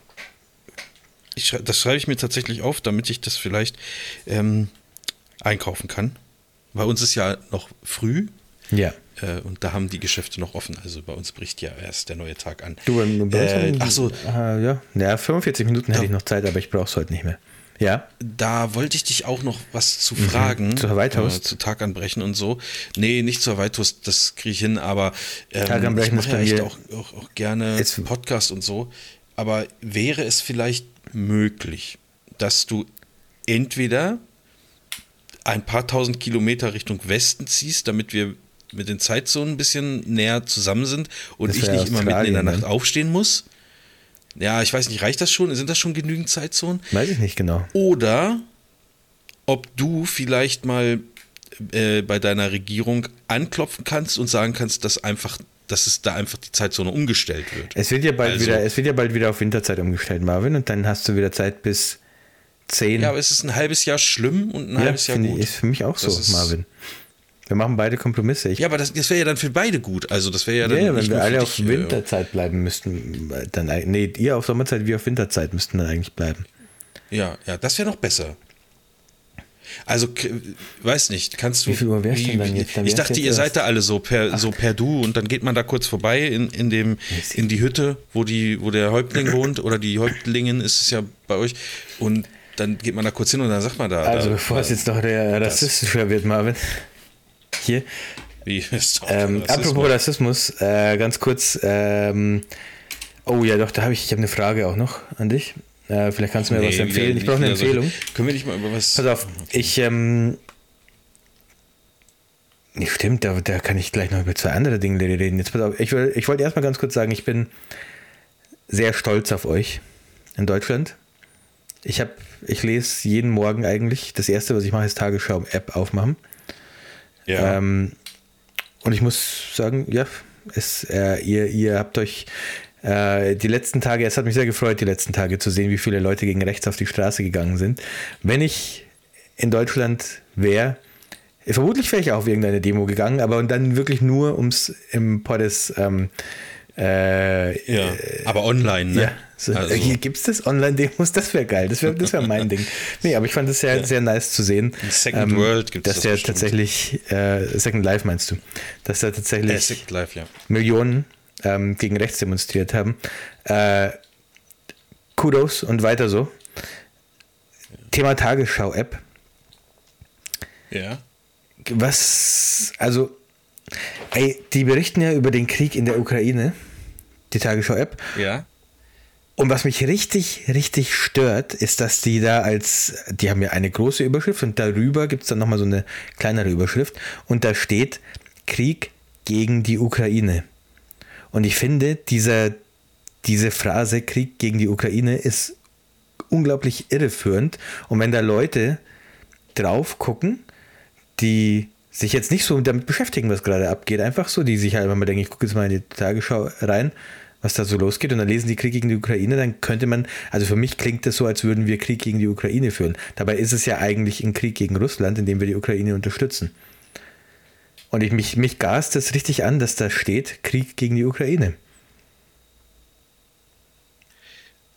Ich das schreibe ich mir tatsächlich auf, damit ich das vielleicht ähm, einkaufen kann. Bei uns ist ja noch früh Ja. äh, und da haben die Geschäfte noch offen. Also bei uns bricht ja erst der neue Tag an. Du, beim, bei äh, ach so, Aha, ja. ja, 45 Minuten hätte ich noch Zeit, aber ich brauche es heute nicht mehr. Ja, da wollte ich dich auch noch was zu fragen. Mhm. Zu Hawaii Toast? Äh, zu Taganbrechen und so. Nee, nicht zu Hawaii Toast, das kriege ich hin, aber ähm, Taganbrechen ich mache ja echt auch, auch, auch gerne Podcast und so. Aber wäre es vielleicht möglich, dass du entweder ein paar tausend Kilometer Richtung Westen ziehst, damit wir mit den Zeitzonen ein bisschen näher zusammen sind und ich nicht immer mitten in der Nacht ne? aufstehen muss? Ja, ich weiß nicht, reicht das schon? Sind das schon genügend Zeitzonen? weiß ich nicht genau. Oder ob du vielleicht mal äh, bei deiner Regierung anklopfen kannst und sagen kannst, dass einfach, dass es da einfach die Zeitzone umgestellt wird. Es wird ja bald Also- wieder, es wird ja bald wieder auf Winterzeit umgestellt, Marvin, und dann hast du wieder Zeit bis 10. Ja, aber es ist ein halbes Jahr schlimm und ein Ja, halbes Jahr gut. ich, ist für mich auch so, Das ist- Marvin. Wir machen beide Kompromisse. Ich, Ja, aber das, das wäre ja dann für beide gut. Also das wäre ja dann ja, wenn wir alle dich, auf äh, Winterzeit bleiben müssten, dann eig- nee, ihr auf Sommerzeit, wir auf Winterzeit müssten dann eigentlich bleiben. Ja, ja, das wäre noch besser. Also, weiß nicht, kannst du. Wie viel Uhr wär's denn dann jetzt? Dann ich dachte, ihr seid da alle so per, so per Du und dann geht man da kurz vorbei in, in, dem, in die Hütte, wo, die, wo der Häuptling wohnt oder die Häuptlingin ist es ja bei euch und dann geht man da kurz hin und dann sagt man da. Also da, bevor es jetzt noch der rassistischer wird, Marvin. Hier. Wie ist doch Ähm, Rassismus. apropos Rassismus, äh, ganz kurz. Ähm, oh ja, doch, da habe ich, ich habe eine Frage auch noch an dich. Äh, vielleicht kannst du mir Nee, was wieder empfehlen. Ich brauche eine wieder so- Empfehlung. Können wir nicht mal über was. Pass auf, ich, ähm, nee, stimmt, da, da kann ich gleich noch über zwei andere Dinge reden. Jetzt pass auf, ich, will, ich wollte erstmal ganz kurz sagen, ich bin sehr stolz auf euch in Deutschland. Ich habe, ich lese jeden Morgen eigentlich, das erste, was ich mache, ist Tagesschau-App aufmachen. Ja. Ähm, und ich muss sagen, ja, es, äh, ihr, ihr habt euch äh, die letzten Tage, es hat mich sehr gefreut, die letzten Tage zu sehen, wie viele Leute gegen rechts auf die Straße gegangen sind. Wenn ich in Deutschland wäre, vermutlich wäre ich auch auf irgendeine Demo gegangen, aber und dann wirklich nur ums im Poddes ähm, äh, ja. Aber online, ne? ja, so, Also- hier gibt es das Online-Demos, das wäre geil, das wäre das wär mein Ding. Nee, aber ich fand es sehr, sehr nice zu sehen. ähm, In Second World gibt's dass das der bestimmt. tatsächlich, äh, Second Life meinst du, dass da tatsächlich Äh, Second Life, ja. Millionen ähm, gegen rechts demonstriert haben. Äh, Kudos und weiter so. Thema Tagesschau-App. Ja. Was, also, ey, die berichten ja über den Krieg in der Ukraine, die Tagesschau-App. Ja. Und was mich richtig, richtig stört, ist, dass die da als, die haben ja eine große Überschrift und darüber gibt es dann nochmal so eine kleinere Überschrift und da steht Krieg gegen die Ukraine. Und ich finde, dieser, diese Phrase Krieg gegen die Ukraine ist unglaublich irreführend. Und wenn da Leute drauf gucken, die sich jetzt nicht so damit beschäftigen, was gerade abgeht, einfach so, die sich halt mal denken, ich gucke jetzt mal in die Tagesschau rein, was da so losgeht, und dann lesen die Krieg gegen die Ukraine, dann könnte man, also für mich klingt das so, als würden wir Krieg gegen die Ukraine führen. Dabei ist es ja eigentlich ein Krieg gegen Russland, in dem wir die Ukraine unterstützen. Und ich, mich, mich gast es richtig an, dass da steht Krieg gegen die Ukraine.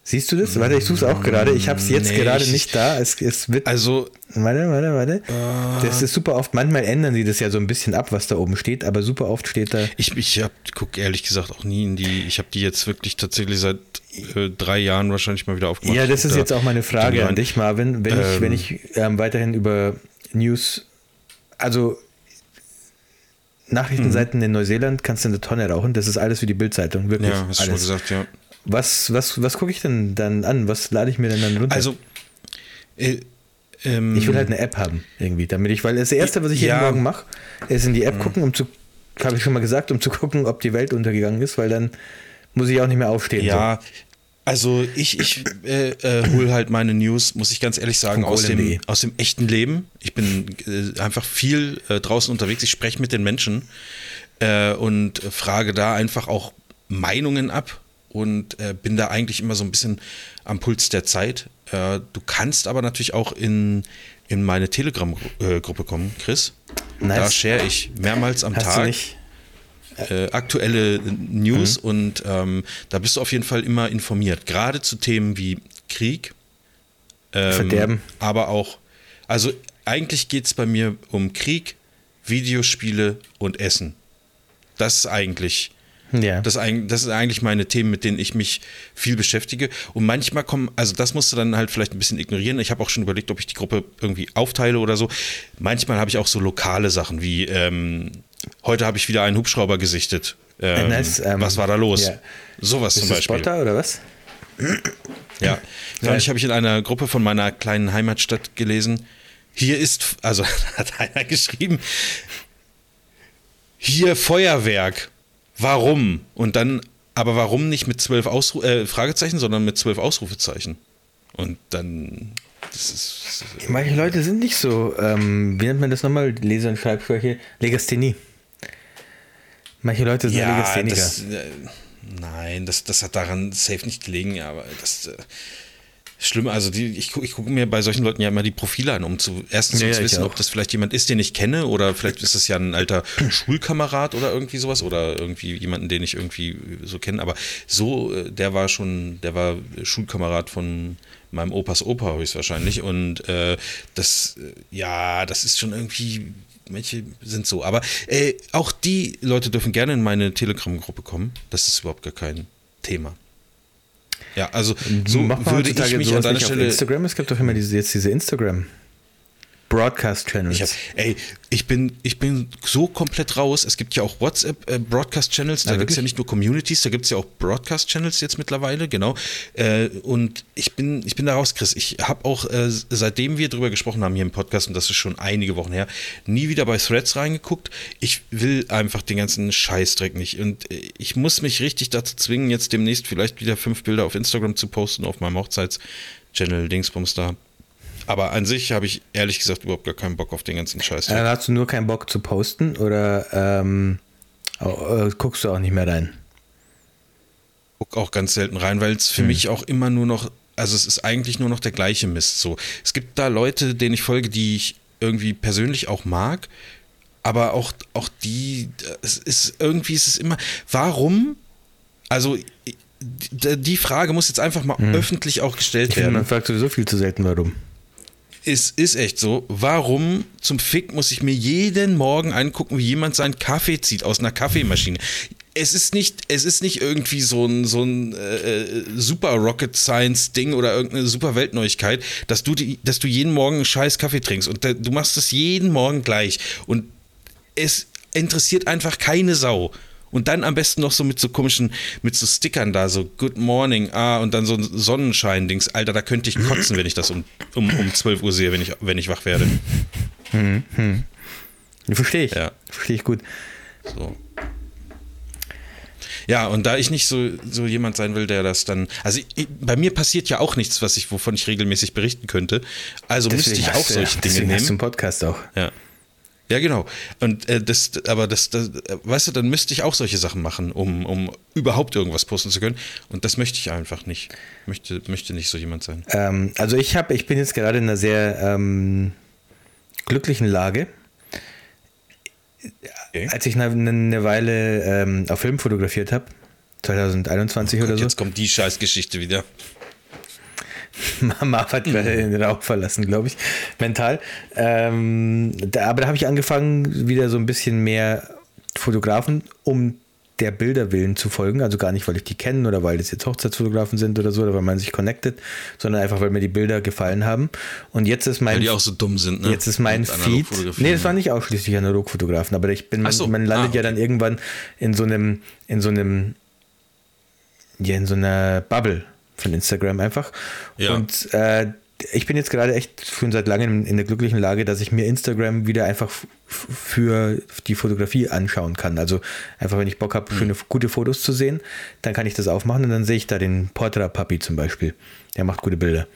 Siehst du das? Warte, ich suche es auch gerade. Ich habe es jetzt Nee, gerade ich- nicht da. Es, es wird Also, Warte, warte, warte. Äh. Das ist super oft. Manchmal ändern sie das ja so ein bisschen ab, was da oben steht, aber super oft steht da. ich, ich hab, guck ehrlich gesagt auch nie in die, ich habe die jetzt wirklich tatsächlich seit äh, drei Jahren wahrscheinlich mal wieder aufgemacht. Ja, das ist Da- jetzt auch meine Frage an dich, Marvin. Wenn ich, Ähm. wenn ich ähm, weiterhin über News, also Nachrichtenseiten in Neuseeland kannst du in der Tonne rauchen. Das ist alles für die Bildzeitung, wirklich. Ja, hast du schon alles. gesagt, ja. Was, was, was gucke ich denn dann an? Was lade ich mir denn dann runter? Also, äh, ähm, ich will halt eine App haben, irgendwie, damit ich, weil das erste, was ich jeden Ja. Mhm. Morgen mache, ist in die App gucken, um zu, habe ich schon mal gesagt, um zu gucken, ob die Welt untergegangen ist, weil dann muss ich auch nicht mehr aufstehen. Ja, also ich, ich äh, äh, hole halt meine News, muss ich ganz ehrlich sagen, aus dem, aus dem echten Leben. Ich bin äh, einfach viel äh, draußen unterwegs. Ich spreche mit den Menschen äh, und frage da einfach auch Meinungen ab und äh, bin da eigentlich immer so ein bisschen am Puls der Zeit. Du kannst aber natürlich auch in, in meine Telegram-Gruppe kommen, Chris. Nice. Da share ich mehrmals am Hast du Tag nicht? Äh, aktuelle News und ähm, da bist du auf jeden Fall immer informiert. Gerade zu Themen wie Krieg, ähm, Verderben. aber auch, also eigentlich geht es bei mir um Krieg, Videospiele und Essen. Das ist eigentlich. Ja. Das, das sind eigentlich meine Themen, mit denen ich mich viel beschäftige. Und manchmal kommen, also das musst du dann halt vielleicht ein bisschen ignorieren. Ich habe auch schon überlegt, ob ich die Gruppe irgendwie aufteile oder so. Manchmal habe ich auch so lokale Sachen wie, ähm, heute habe ich wieder einen Hubschrauber gesichtet. Ähm, Äh, nice, ähm, was war da los? ja. Sowas Bist zum Beispiel. Spotter oder was? Ja. Geil. ich habe ich in einer Gruppe von meiner kleinen Heimatstadt gelesen. Hier ist, also hat einer geschrieben, hier Feuerwerk. Warum? Und dann, aber warum nicht mit zwölf Ausru äh, Fragezeichen, sondern mit zwölf Ausrufezeichen? Und dann, das ist, Manche Leute sind nicht so, ähm, wie nennt man das nochmal? Leser- und Schreibschwäche? Legasthenie. Manche Leute sind ja, Legastheniker. das, äh, nein, das, das hat daran safe nicht gelegen, aber das äh, schlimm, also die, ich, gu- ich gucke mir bei solchen Leuten ja immer die Profile an, um zu erstens Ja, zu wissen, ob das vielleicht jemand ist, den ich kenne, oder vielleicht ist es ja ein alter Schulkamerad oder irgendwie sowas, oder irgendwie jemanden, den ich irgendwie so kenne. Aber so, äh, der war schon, der war Schulkamerad von meinem Opas Opa höchstwahrscheinlich. Und äh, das, ja, das ist schon irgendwie. Manche sind so, aber äh, auch die Leute dürfen gerne in meine Telegram-Gruppe kommen. Das ist überhaupt gar kein Thema. Ja, also so würde ich mich an deiner Stelle. Instagram? Es gibt doch immer diese, jetzt diese Instagram Broadcast-Channels. Ich hab, ey, ich bin, ich bin so komplett raus. Es gibt ja auch WhatsApp äh, Broadcast Channels, da gibt es ja nicht nur Communities, da gibt es ja auch Broadcast Channels jetzt mittlerweile, genau. Äh, und ich bin, ich bin da raus, Chris. Ich habe auch, äh, seitdem wir drüber gesprochen haben hier im Podcast, und das ist schon einige Wochen her, nie wieder bei Threads reingeguckt. Ich will einfach den ganzen Scheißdreck nicht. Und äh, ich muss mich richtig dazu zwingen, jetzt demnächst vielleicht wieder fünf Bilder auf Instagram zu posten, auf meinem Hochzeits-Channel Dingsbums da. Aber an sich habe ich ehrlich gesagt überhaupt gar keinen Bock auf den ganzen Scheiß. Dann hast du nur keinen Bock zu posten oder ähm, äh, guckst du auch nicht mehr rein? guck auch ganz selten rein, weil es für mich auch immer nur noch, also es ist eigentlich nur noch der gleiche Mist. So, es gibt da Leute, denen ich folge, die ich irgendwie persönlich auch mag, aber auch, auch die, es ist irgendwie ist es immer, warum? Also die Frage muss jetzt einfach mal öffentlich auch gestellt Ich werden. man fragt sowieso viel zu selten, warum. Es ist echt so. Warum zum Fick muss ich mir jeden Morgen angucken, wie jemand seinen Kaffee zieht aus einer Kaffeemaschine? Es ist nicht, es ist nicht irgendwie so ein, so ein äh, super Rocket Science Ding oder irgendeine super Weltneuigkeit, dass du, die, dass du jeden Morgen einen scheiß Kaffee trinkst und da, du machst es jeden Morgen gleich und es interessiert einfach keine Sau. Und dann am besten noch so mit so komischen, mit so Stickern da, so Good Morning, ah, und dann so ein Sonnenschein-Dings. Alter, da könnte ich kotzen, wenn ich das um, um, um 12 Uhr sehe, wenn ich, wenn ich wach werde. Verstehe ich. Ja. Verstehe ich gut. So. Ja, und da ich nicht so, so jemand sein will, der das dann. Also ich, bei mir passiert ja auch nichts, was ich, wovon ich regelmäßig berichten könnte. Also müsste ich auch du- solche Dinge deswegen hast du nehmen. einen Podcast auch. Ja. Ja, genau. Und äh, das, aber das, das, weißt du, dann müsste ich auch solche Sachen machen, um, um überhaupt irgendwas posten zu können. Und das möchte ich einfach nicht. Möchte, möchte nicht so jemand sein. Ähm, also ich habe, ich bin jetzt gerade in einer sehr ähm, glücklichen Lage. Okay. Als ich eine, eine Weile ähm, auf Film fotografiert habe, 2021 oder Und so, jetzt kommt die Scheißgeschichte wieder. Marv hat gerade den Raum verlassen, glaube ich, mental. Ähm, da, aber da habe ich angefangen, wieder so ein bisschen mehr Fotografen um der Bilder willen zu folgen. Also gar nicht, weil ich die kenne oder weil das jetzt Hochzeitsfotografen sind oder so, oder weil man sich connectet, sondern einfach, weil mir die Bilder gefallen haben. Und jetzt ist mein Weil die auch so dumm sind, ne? Jetzt ist mein Feed. Nee, das war nicht ausschließlich Analogfotografen, aber ich bin, man, so, man landet ah, ja dann irgendwann in so einem, in so einem, ja, in so einer Bubble von Instagram einfach. Ja. Und äh, ich bin jetzt gerade echt schon seit langem in der glücklichen Lage, dass ich mir Instagram wieder einfach für die Fotografie anschauen kann. Also einfach, wenn ich Bock habe, Mhm. schöne, gute Fotos zu sehen, dann kann ich das aufmachen und dann sehe ich da den Portra Papi zum Beispiel. Der macht gute Bilder.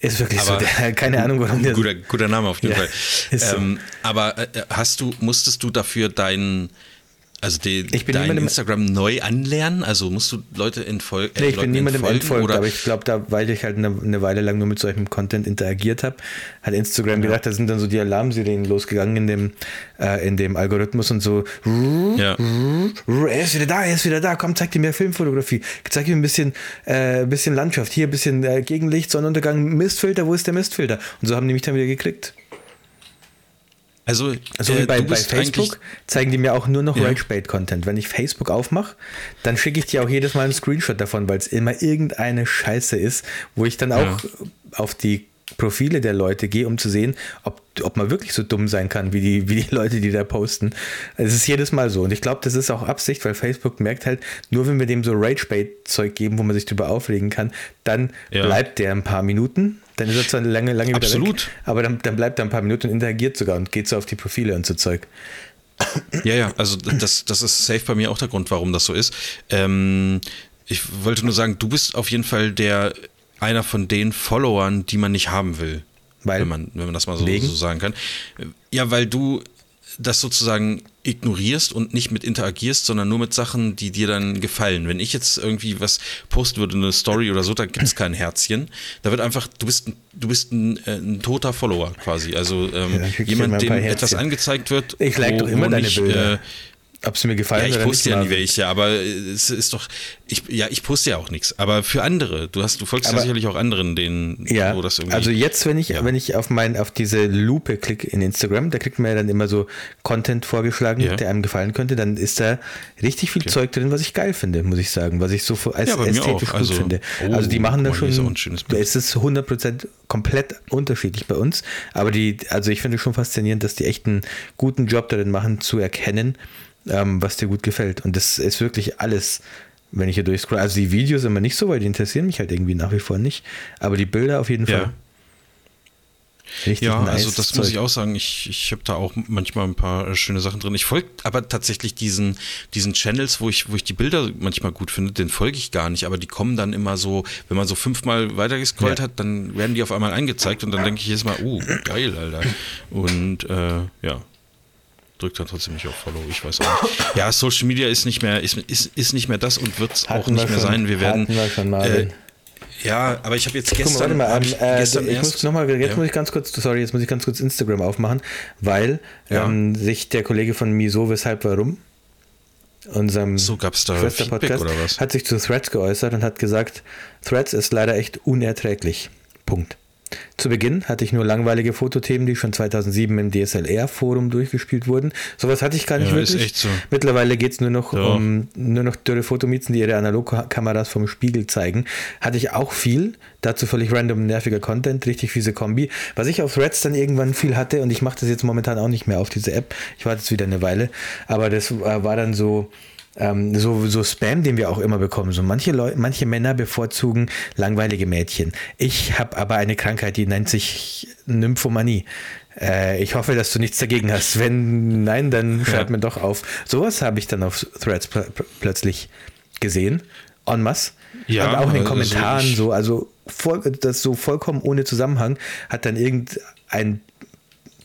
Ist wirklich so. Aber- Der, keine Ahnung, warum der Guter, guter Name auf jeden Ja, Fall. ist so. Ähm, aber äh, hast du, musstest du dafür deinen Also die, Ich bin dein Instagram neu anlernen? Also musst du Leute entfolgen? Nee, ich bin niemandem entfolgt, oder? aber ich glaube, da, weil ich halt eine, eine Weile lang nur mit solchem Content interagiert habe, hat Instagram gedacht, da sind dann so die Alarmsirenen losgegangen in dem, äh, in dem Algorithmus und so, ja. er ist wieder da, er ist wieder da, komm, zeig dir mehr Filmfotografie, zeig ihm ein bisschen, äh, ein bisschen Landschaft, hier ein bisschen äh, Gegenlicht, Sonnenuntergang, Mistfilter, wo ist der Mistfilter? Und so haben die mich dann wieder gekriegt. Also, So äh, wie bei, bei Facebook zeigen die mir auch nur noch Ja. Rage-Bait-Content. Wenn ich Facebook aufmache, dann schicke ich dir auch jedes Mal einen Screenshot davon, weil es immer irgendeine Scheiße ist, wo ich dann auch auf die Profile der Leute gehe, um zu sehen, ob, ob man wirklich so dumm sein kann, wie die, wie die Leute, die da posten. Es ist jedes Mal so. Und ich glaube, das ist auch Absicht, weil Facebook merkt halt, nur wenn wir dem so Rage-Bait-Zeug geben, wo man sich drüber aufregen kann, dann Ja. bleibt der ein paar Minuten. Dann ist er zwar lange, lange wieder Absolut. weg, aber dann, dann bleibt er ein paar Minuten und interagiert sogar und geht so auf die Profile und so Zeug. Ja, ja, also das, das ist safe bei mir auch der Grund, warum das so ist. Ähm, ich wollte nur sagen, du bist auf jeden Fall der einer von den Followern, die man nicht haben will. Weil? Wenn man, wenn man das mal so, so sagen kann. Ja, weil du das sozusagen ignorierst und nicht mit interagierst, sondern nur mit Sachen, die dir dann gefallen. Wenn ich jetzt irgendwie was posten würde, eine Story oder so, da gibt es kein Herzchen. Da wird einfach, du bist, ein- du bist ein, äh, ein toter Follower quasi. Also ähm, Ja, jemand, dem etwas angezeigt wird. Ich like doch immer deine Bilder. Äh, Ob sie mir ja, gefallen ich oder poste nicht. ja nie welche, aber es ist doch, ich, ja, ich poste ja auch nichts. Aber für andere, du hast, du folgst ja Aber- sicherlich auch anderen, denen, Ja, wo das irgendwie. also jetzt, wenn ich, Ja. wenn ich auf mein, auf diese Lupe klicke in Instagram, da kriegt man ja dann immer so Content vorgeschlagen, Ja. der einem gefallen könnte, dann ist da richtig viel Zeug drin, was ich geil finde, muss ich sagen, was ich so als Ja, ästhetisch gut Also- finde. Oh, also die machen da ist schon, schönes Bild. es ist 100% komplett unterschiedlich bei uns, aber die, also ich finde schon faszinierend, dass die echt einen guten Job darin machen, zu erkennen, ähm, was dir gut gefällt. Und das ist wirklich alles, wenn ich hier durchscroll. Also die Videos immer nicht so, weil die interessieren mich halt irgendwie nach wie vor nicht. Aber die Bilder auf jeden Ja. Fall. Richtig ja, nice also das muss Zeug. ich auch sagen. Ich, ich habe da auch manchmal ein paar äh, schöne Sachen drin. Ich folge aber tatsächlich diesen, diesen Channels, wo ich, wo ich die Bilder manchmal gut finde, den folge ich gar nicht. Aber die kommen dann immer so, wenn man so fünfmal weitergescrollt Ja. hat, dann werden die auf einmal angezeigt und dann denke ich jedes Mal, oh, geil, Alter. Und äh, ja. Drückt dann trotzdem nicht auf Follow, ich weiß auch nicht. Ja, Social Media ist nicht mehr, ist, ist, ist nicht mehr das und wird es auch nicht mehr schon, sein. Wir werden. wir schon, Marvin. äh, ja, aber ich habe jetzt mal, gestern. warte mal, hab ähm, ich äh, gestern ich muss noch mal, jetzt Ja. muss ich ganz kurz, sorry, jetzt muss ich ganz kurz Instagram aufmachen, weil Ja. ähm, sich der Kollege von Miso, weshalb, warum, unserem So, gab's da Schwesterpodcast, hat sich zu Threads geäußert und hat gesagt, Threads ist leider echt unerträglich. Punkt. Zu Beginn hatte ich nur langweilige Fotothemen, die schon 2007 im DSLR-Forum durchgespielt wurden. Sowas hatte ich gar nicht Ja, wirklich. so. Mittlerweile geht es nur noch Doch. um nur noch dürre Fotomiezen, die ihre Analogkameras vom Spiegel zeigen. Hatte ich auch viel. Dazu völlig random nerviger Content, richtig fiese Kombi. Was ich auf Threads dann irgendwann viel hatte, und ich mache das jetzt momentan auch nicht mehr auf diese App. Ich warte jetzt wieder eine Weile. Aber das war dann so. Ähm, so, so Spam, den wir auch immer bekommen. So manche Leute, manche Männer bevorzugen langweilige Mädchen. Ich habe aber eine Krankheit, die nennt sich Nymphomanie. Äh, ich hoffe, dass du nichts dagegen hast. Wenn nein, dann schreib mir doch auf. Sowas habe ich dann auf Threads pl pl plötzlich gesehen. En masse. Ja, Und auch in den also Kommentaren ich- so, also voll, das so vollkommen ohne Zusammenhang hat dann irgendein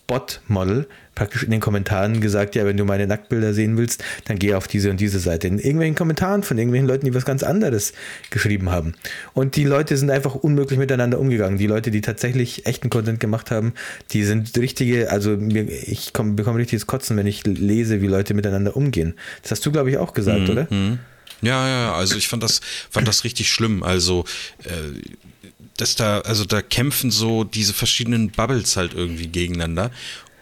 Bot-Model praktisch in den Kommentaren gesagt, ja, wenn du meine Nacktbilder sehen willst, dann geh auf diese und diese Seite. In irgendwelchen Kommentaren von irgendwelchen Leuten, die was ganz anderes geschrieben haben. Und die Leute sind einfach unmöglich miteinander umgegangen. Die Leute, die tatsächlich echten Content gemacht haben, die sind richtige, also mir, ich komm, bekomme richtiges Kotzen, wenn ich lese, wie Leute miteinander umgehen. Das hast du, glaube ich, auch gesagt, oder? Ja, ja, also ich fand das, fand das richtig schlimm. Also, äh, dass da, also da kämpfen so diese verschiedenen Bubbles halt irgendwie gegeneinander.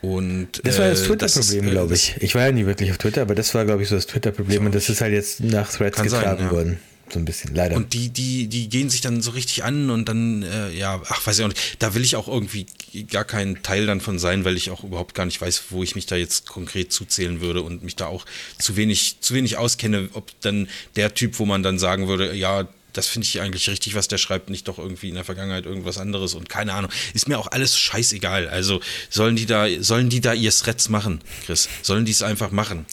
Und, Das war das äh, Twitter-Problem, äh, glaube ich. Ich war ja nie wirklich auf Twitter, aber das war, glaube ich, so das Twitter-Problem und das ist halt jetzt nach Threads Kann sein, getragen ja. worden. So ein bisschen, leider. Und die, die, die gehen sich dann so richtig an und dann, äh, ja, ach, weiß ich auch nicht. Da will ich auch irgendwie gar kein Teil dann von sein, weil ich auch überhaupt gar nicht weiß, wo ich mich da jetzt konkret zuzählen würde und mich da auch zu wenig, zu wenig auskenne, ob dann der Typ, wo man dann sagen würde, ja, das finde ich eigentlich richtig, was der schreibt, nicht doch irgendwie in der Vergangenheit irgendwas anderes und keine Ahnung. Ist mir auch alles scheißegal. Also sollen die da, sollen die da ihr Threads machen, Chris? Sollen die es einfach machen?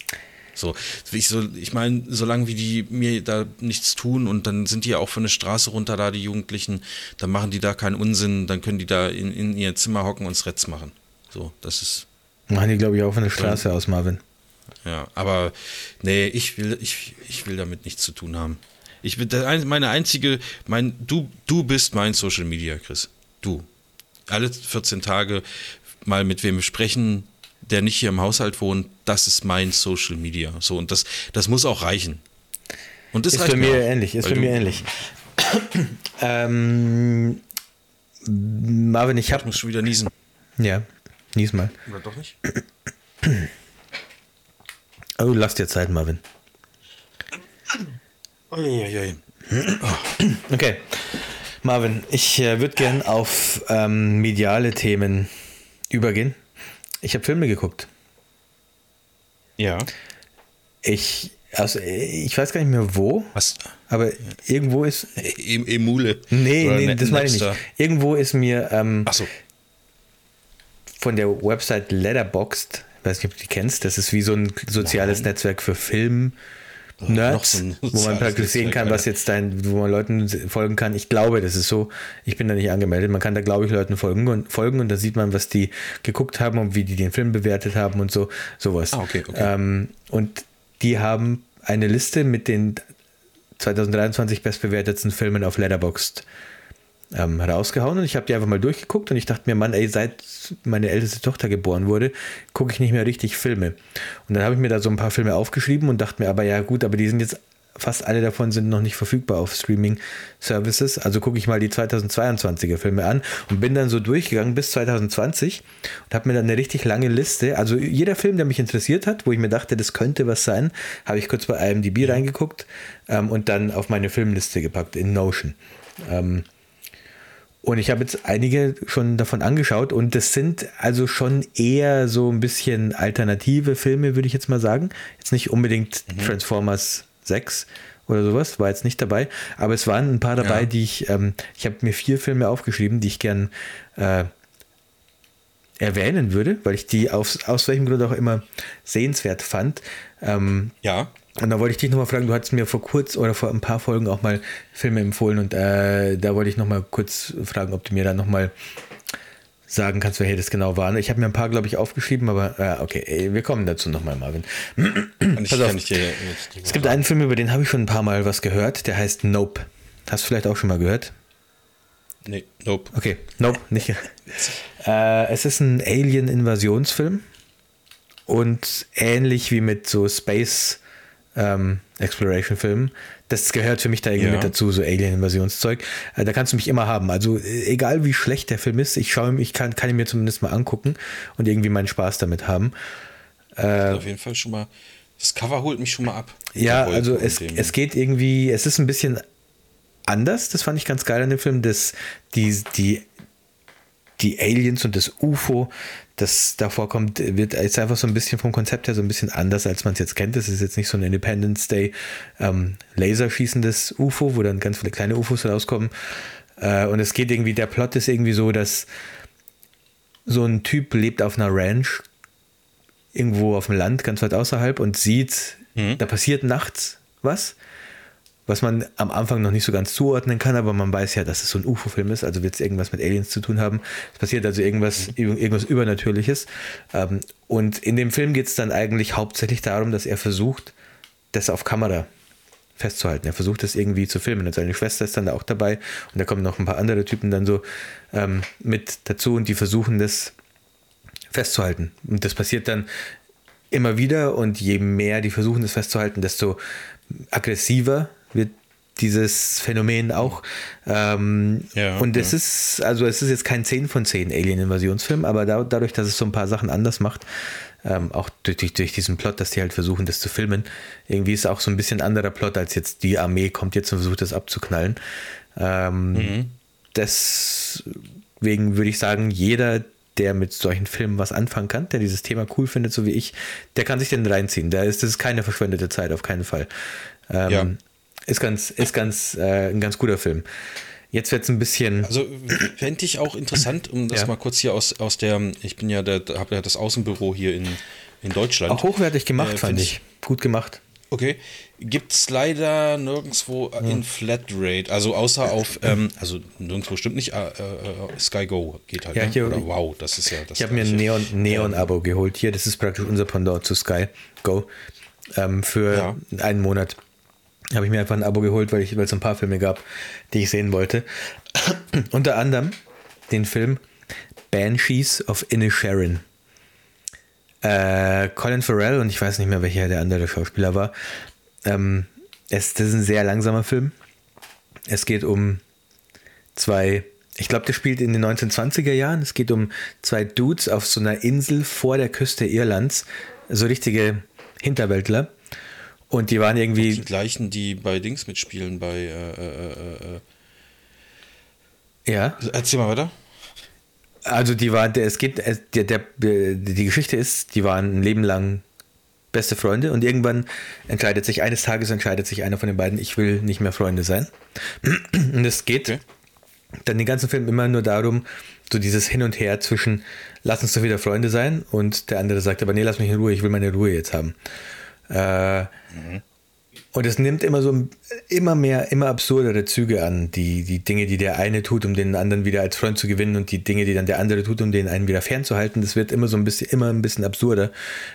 So, ich, so, ich meine, solange wie die mir da nichts tun und dann sind die ja auch von der Straße runter da, die Jugendlichen, dann machen die da keinen Unsinn, dann können die da in, in ihr Zimmer hocken und Threads machen. So, das ist. Machen die, glaube ich, auch von der Straße aus, Marvin. Ja, aber nee, ich will, ich, ich will damit nichts zu tun haben. Ich bin meine einzige, mein, du, du bist mein Social Media, Chris. Du. Alle 14 Tage mal mit wem sprechen, der nicht hier im Haushalt wohnt, das ist mein Social Media. So, und das, das muss auch reichen. Und das ist für mir auch, ähnlich, ist für mir ähnlich. ähm, Marvin, ich habe. Ich muss schon wieder niesen. Ja, nies mal. Oder doch nicht? Oh, lass dir Zeit, Marvin. Okay. Marvin, ich äh, würde gern auf ähm, mediale Themen übergehen. Ich habe Filme geguckt. Ja. Ich, also, ich weiß gar nicht mehr wo. Was? Aber irgendwo ist. E Emule. Nee, nee, das meine ich nicht. Irgendwo ist mir ähm, so. von der Website Letterboxd, ich weiß nicht, ob du die kennst, das ist wie so ein soziales Nein. Netzwerk für Film. Nerds, so wo man praktisch sehen kann, was jetzt dein, wo man Leuten folgen kann. Ich glaube, das ist so. Ich bin da nicht angemeldet. Man kann da, glaube ich, Leuten folgen und folgen und da sieht man, was die geguckt haben und wie die den Film bewertet haben und so, sowas. Ah, okay, okay. Ähm, und die haben eine Liste mit den 2023 bestbewertetsten Filmen auf Letterboxd ähm, rausgehauen und ich habe die einfach mal durchgeguckt und ich dachte mir, Mann, ey, seit meine älteste Tochter geboren wurde, gucke ich nicht mehr richtig Filme. Und dann habe ich mir da so ein paar Filme aufgeschrieben und dachte mir, aber ja gut, aber die sind jetzt fast alle davon sind noch nicht verfügbar auf Streaming-Services. Also gucke ich mal die 2022er Filme an und bin dann so durchgegangen bis 2020 und habe mir dann eine richtig lange Liste. Also jeder Film, der mich interessiert hat, wo ich mir dachte, das könnte was sein, habe ich kurz bei IMDb reingeguckt ähm, und dann auf meine Filmliste gepackt in Notion. Ähm, und ich habe jetzt einige schon davon angeschaut und das sind also schon eher so ein bisschen alternative Filme, würde ich jetzt mal sagen. Jetzt nicht unbedingt mhm. Transformers 6 oder sowas, war jetzt nicht dabei, aber es waren ein paar dabei, ja. die ich, ähm, ich habe mir vier Filme aufgeschrieben, die ich gern äh, erwähnen würde, weil ich die aus, aus welchem Grund auch immer sehenswert fand. Ähm, ja. Und da wollte ich dich nochmal fragen, du hattest mir vor kurz oder vor ein paar Folgen auch mal Filme empfohlen und äh, da wollte ich nochmal kurz fragen, ob du mir da nochmal sagen kannst, welche das genau waren. Ich habe mir ein paar, glaube ich, aufgeschrieben, aber äh, okay, wir kommen dazu nochmal, Marvin. Ich, Pass auf. Dir, es gibt einen Film, über den habe ich schon ein paar Mal was gehört, der heißt Nope. Hast du vielleicht auch schon mal gehört? Nee, Nope. Okay, Nope, nicht. äh, es ist ein Alien-Invasionsfilm und ähnlich wie mit so Space- ähm, Exploration-Filmen. Das gehört für mich da irgendwie ja. mit dazu, so Alien-Invasionszeug. Äh, da kannst du mich immer haben. Also äh, egal wie schlecht der Film ist, ich schaue, ich kann, kann ihn mir zumindest mal angucken und irgendwie meinen Spaß damit haben. Äh, auf jeden Fall schon mal. Das Cover holt mich schon mal ab. Ja, also es, es geht irgendwie, es ist ein bisschen anders, das fand ich ganz geil an dem Film, dass die, die, die Aliens und das UFO, das da vorkommt, wird jetzt einfach so ein bisschen vom Konzept her so ein bisschen anders, als man es jetzt kennt. Das ist jetzt nicht so ein Independence Day ähm, laserschießendes UFO, wo dann ganz viele kleine UFOs rauskommen. Äh, und es geht irgendwie, der Plot ist irgendwie so, dass so ein Typ lebt auf einer Ranch irgendwo auf dem Land, ganz weit außerhalb und sieht, mhm. da passiert nachts was was man am Anfang noch nicht so ganz zuordnen kann, aber man weiß ja, dass es so ein UFO-Film ist, also wird es irgendwas mit Aliens zu tun haben. Es passiert also irgendwas, mhm. irgendwas Übernatürliches. Ähm, und in dem Film geht es dann eigentlich hauptsächlich darum, dass er versucht, das auf Kamera festzuhalten. Er versucht das irgendwie zu filmen. Und seine Schwester ist dann da auch dabei und da kommen noch ein paar andere Typen dann so ähm, mit dazu und die versuchen das festzuhalten. Und das passiert dann immer wieder und je mehr die versuchen das festzuhalten, desto aggressiver wird dieses Phänomen auch. Ähm, ja, und es ja. ist, also es ist jetzt kein 10 von 10 Alien-Invasionsfilm, aber da, dadurch, dass es so ein paar Sachen anders macht, ähm, auch durch, durch, diesen Plot, dass die halt versuchen, das zu filmen, irgendwie ist es auch so ein bisschen anderer Plot, als jetzt die Armee kommt jetzt und versucht, das abzuknallen. Ähm, mhm. Deswegen würde ich sagen, jeder, der mit solchen Filmen was anfangen kann, der dieses Thema cool findet, so wie ich, der kann sich den reinziehen. Da ist, das ist keine verschwendete Zeit, auf keinen Fall. Ähm, ja. Ist ganz, ist ganz, äh, ein ganz guter Film. Jetzt wird es ein bisschen. Also fände ich auch interessant, um das ja. mal kurz hier aus, aus der, ich bin ja, habe ja das Außenbüro hier in, in Deutschland. Auch hochwertig gemacht, äh, fand ich. ich. Gut gemacht. Okay. Gibt es leider nirgendwo äh, in Flatrate, also außer auf, ähm, also nirgendwo stimmt nicht, äh, äh, Sky Go geht halt. Ja, ne? hier- Oder wow, das ist ja das. Ich habe mir ein Gleiche. Neon- Neon-Abo geholt. Hier, das ist praktisch unser Pendant zu Sky Go. Ähm, für Ja. einen Monat habe ich mir einfach ein Abo geholt, weil es ein paar Filme gab, die ich sehen wollte. Unter anderem den Film Banshees of Inisherin. Äh, Colin Farrell und ich weiß nicht mehr, welcher der andere Schauspieler war. Ähm, es, das ist ein sehr langsamer Film. Es geht um zwei, ich glaube, das spielt in den 1920er Jahren. Es geht um zwei Dudes auf so einer Insel vor der Küste Irlands, so richtige Hinterwäldler. Und die waren irgendwie. Die gleichen, die bei Dings mitspielen, bei. Äh, äh, äh, Ja, äh. Erzähl mal weiter. also die waren, es geht, der, der, die Geschichte ist, die waren ein Leben lang beste Freunde und irgendwann entscheidet sich, eines Tages entscheidet sich einer von den beiden, ich will nicht mehr Freunde sein. Und es geht Okay. dann den ganzen Film immer nur darum, so dieses Hin und Her zwischen, lass uns doch wieder Freunde sein und der andere sagt, aber nee, lass mich in Ruhe, ich will meine Ruhe jetzt haben. Äh, Und es nimmt immer so immer mehr, immer absurdere Züge an, die, die Dinge, die der eine tut, um den anderen wieder als Freund zu gewinnen und die Dinge, die dann der andere tut, um den einen wieder fernzuhalten. Das wird immer so ein bisschen, immer ein bisschen absurder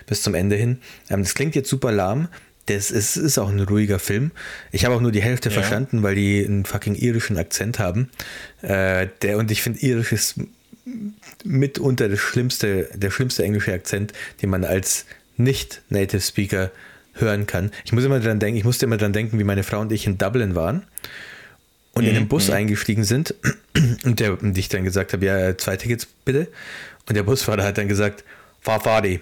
bis zum Ende hin. Ähm, das klingt jetzt super lahm. Das ist, ist auch ein ruhiger Film. Ich habe auch nur die Hälfte Ja. verstanden, weil die einen fucking irischen Akzent haben. Äh, der, und ich finde, irisch ist mitunter das schlimmste, der schlimmste englische Akzent, den man als nicht-Native Speaker hören kann. Ich muss immer dran denken, ich musste immer dran denken, wie meine Frau und ich in Dublin waren und in den Bus eingestiegen sind und, der, und ich dann gesagt habe, ja, zwei Tickets bitte. Und der Busfahrer hat dann gesagt, die.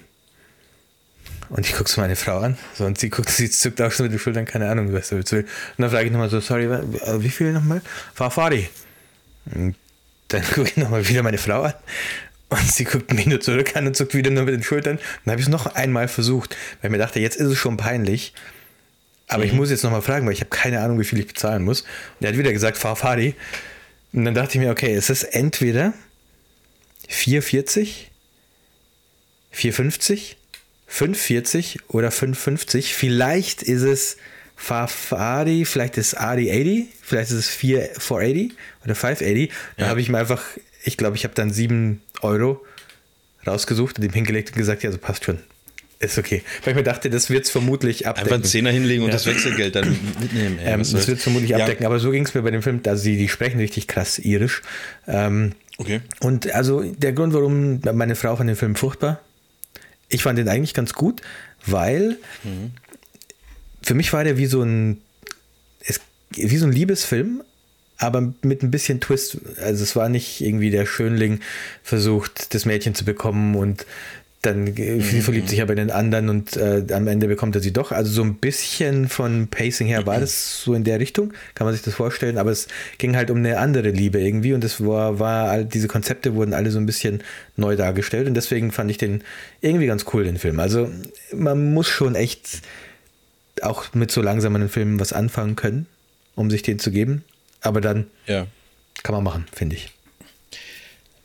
Und ich gucke so meine Frau an, so, und sie guckt, sie zuckt auch schon mit den Schultern, keine Ahnung, was sie jetzt will. Und dann frage ich nochmal so, sorry, wie viel nochmal? Die. Und dann gucke ich nochmal wieder meine Frau an und sie guckt mich nur zurück an und zuckt wieder nur mit den Schultern. Und dann habe ich es noch einmal versucht, weil ich mir dachte, jetzt ist es schon peinlich. Aber ich muss jetzt nochmal fragen, weil ich habe keine Ahnung, wie viel ich bezahlen muss. Und er hat wieder gesagt, fahr Fari. Und dann dachte ich mir, okay, es ist entweder 4,40, 4,50, 5,40 oder 5,50. Vielleicht ist es Fafari, vielleicht ist es Adi 80, vielleicht ist es 4, 480 oder 580. Da Ja. habe ich mir einfach, ich glaube, ich habe dann 7 Euro rausgesucht und ihm hingelegt und gesagt, ja, so passt schon. Ist okay. Weil ich mir dachte, das wird es vermutlich abdecken. Einfach einen Zehner hinlegen und Ja. das Wechselgeld dann mitnehmen. ey, Ähm, das wird es vermutlich Ja, abdecken, aber so ging es mir bei dem Film, also die, die sprechen richtig krass irisch. Ähm, Okay. und also der Grund, warum meine Frau fand den Film furchtbar, ich fand den eigentlich ganz gut, weil für mich war der wie so ein, es, wie so ein Liebesfilm, aber mit ein bisschen Twist. Also es war nicht irgendwie der Schönling versucht, das Mädchen zu bekommen und dann äh, sie verliebt sich aber in den anderen und äh, am Ende bekommt er sie doch. Also so ein bisschen von Pacing her war das so in der Richtung, kann man sich das vorstellen, aber es ging halt um eine andere Liebe irgendwie und es war, war all- diese Konzepte wurden alle so ein bisschen neu dargestellt und deswegen fand ich den irgendwie ganz cool, den Film. Also man muss schon echt auch mit so langsamen Filmen was anfangen können, um sich den zu geben. Aber dann Ja. kann man machen, finde ich.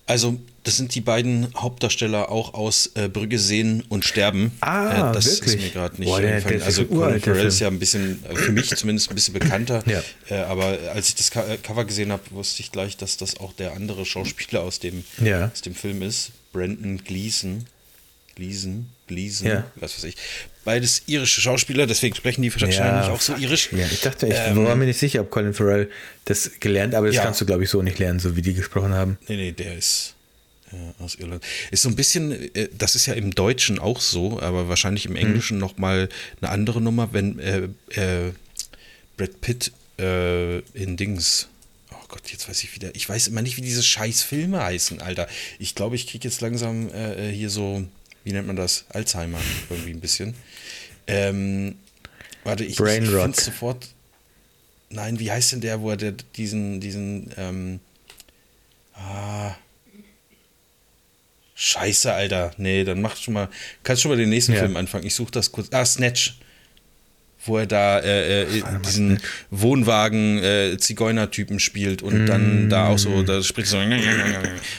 Also, das sind die beiden Hauptdarsteller auch aus äh, Brügge sehen und sterben. Ah, äh, das wirklich? ist mir gerade nicht Boah, der- der Also, Colin Farrell ist ja ein bisschen, äh, für mich zumindest ein bisschen bekannter. Ja. Äh, aber als ich das äh, Cover gesehen habe, wusste ich gleich, dass das auch der andere Schauspieler aus dem, Ja. aus dem Film ist. Brandon Gleason. Gleason, Gleason, Ja. was weiß ich. Beides irische Schauspieler, deswegen sprechen die wahrscheinlich auch so irisch. Ja, ich dachte, ich Ähm, war mir nicht sicher, ob Colin Farrell das gelernt, aber das Ja. kannst du, glaube ich, so nicht lernen, so wie die gesprochen haben. Nee, nee, der ist äh, aus Irland. Ist so ein bisschen, äh, das ist ja im Deutschen auch so, aber wahrscheinlich im Englischen noch mal eine andere Nummer, wenn äh, äh, Brad Pitt äh, in Dings. Oh Gott, jetzt weiß ich wieder. Ich weiß immer nicht, wie diese scheiß Filme heißen, Alter. Ich glaube, ich kriege jetzt langsam äh, hier so, wie nennt man das? Alzheimer irgendwie ein bisschen. Ähm, warte, ich, Brain ich Rot. finde sofort. Nein, wie heißt denn der, wo er der, diesen, diesen, ähm, ah, Scheiße, Alter. Nee, dann mach schon mal, kannst schon mal den nächsten Ja. Film anfangen. Ich suche das kurz. Ah, Snatch. Wo er da äh, äh, diesen Wohnwagen äh, Zigeuner-Typen spielt und dann da auch so, da spricht so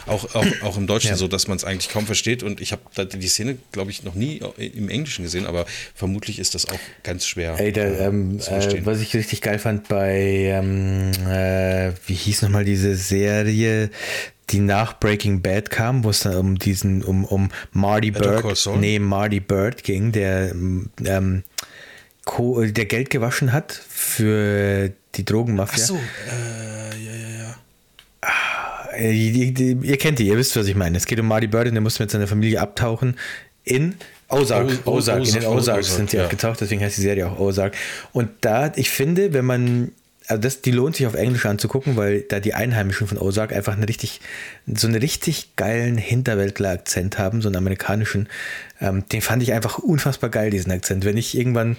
auch, auch, auch im Deutschen Ja. so, dass man es eigentlich kaum versteht. Und ich habe die Szene, glaube ich, noch nie im Englischen gesehen, aber vermutlich ist das auch ganz schwer. Ey, der, ähm, zu äh, was ich richtig geil fand bei, ähm, äh, wie hieß nochmal diese Serie, die nach Breaking Bad kam, wo es dann um diesen, um, um Marty Bird, nee, Marty Bird ging, der, ähm, Co der Geld gewaschen hat für die Drogenmafia. Ach so, äh, ja, ja, ja. Äh, die- die- Ihr kennt die, ihr wisst, was ich meine. Es geht um Marty Bird und der musste mit seiner Familie abtauchen in Ozark. O- O- Ozark, in den Ozark, Ozarks Ozark, sind sie ja. auch getaucht, deswegen heißt die Serie auch Ozark. Und da, ich finde, wenn man, also das, die lohnt sich auf Englisch anzugucken, weil da die Einheimischen von Ozark einfach eine richtig, so einen richtig geilen Hinterwäldler-Akzent haben, so einen amerikanischen. Ähm, den fand ich einfach unfassbar geil, diesen Akzent. Wenn ich irgendwann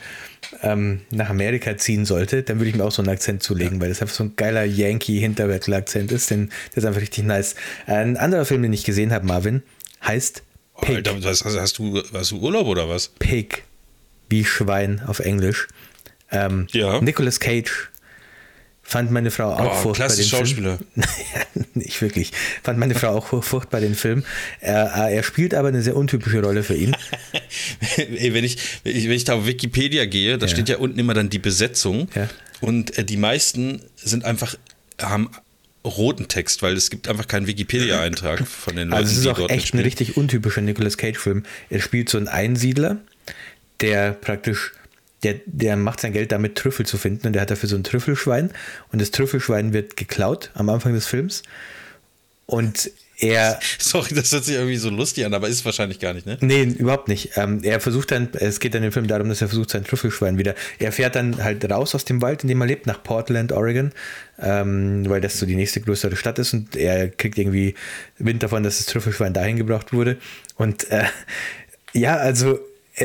ähm, nach Amerika ziehen sollte, dann würde ich mir auch so einen Akzent zulegen, weil das einfach so ein geiler Yankee-Hinterwäldler-Akzent ist. Den, der ist einfach richtig nice. Ein anderer Film, den ich gesehen habe, Marvin, heißt Oh, Pig. Alter, was, hast, hast, du, hast du Urlaub oder was? Pig, wie Schwein auf Englisch. Ähm, Ja. Nicolas Cage fand meine Frau auch Oh, furchtbar den Schauspieler. Film. Nicht wirklich. Fand meine Frau auch furchtbar den Film. Er, er spielt aber eine sehr untypische Rolle für ihn. Ey, wenn ich, wenn ich, da auf Wikipedia gehe, da Ja. steht ja unten immer dann die Besetzung. Ja. Und äh, die meisten sind einfach, haben roten Text, weil es gibt einfach keinen Wikipedia-Eintrag von den Leuten, Also es ist auch echt ein richtig untypischer Nicolas Cage-Film. Er spielt so einen Einsiedler, der praktisch, der, der macht sein Geld damit, Trüffel zu finden und der hat dafür so ein Trüffelschwein und das Trüffelschwein wird geklaut am Anfang des Films und er Sorry, das hört sich irgendwie so lustig an, aber ist wahrscheinlich gar nicht, ne? Nee, überhaupt nicht. Ähm, er versucht dann, es geht dann im Film darum, dass er versucht, sein Trüffelschwein wieder. Er fährt dann halt raus aus dem Wald, in dem er lebt, nach Portland, Oregon, ähm, weil das so die nächste größere Stadt ist und er kriegt irgendwie Wind davon, dass das Trüffelschwein dahin gebracht wurde. Und äh, ja, also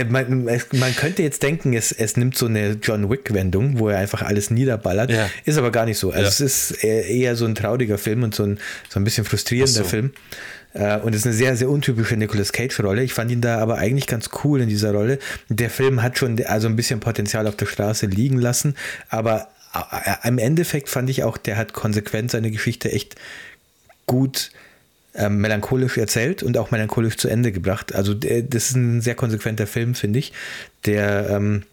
man, es- man könnte jetzt denken, es, es nimmt so eine John Wick-Wendung, wo er einfach alles niederballert. Ja. Ist aber gar nicht so. Also Ja. es ist eher so ein trauriger Film und so ein, so ein bisschen frustrierender so. Film. Äh, Und es ist eine sehr, sehr untypische Nicolas Cage-Rolle. Ich fand ihn da aber eigentlich ganz cool in dieser Rolle. Der Film hat schon also ein bisschen Potenzial auf der Straße liegen lassen, aber äh, im Endeffekt fand ich auch, der hat konsequent seine Geschichte echt gut ähm, melancholisch erzählt und auch melancholisch zu Ende gebracht. Also der, das ist ein sehr konsequenter Film, finde ich, der ähm,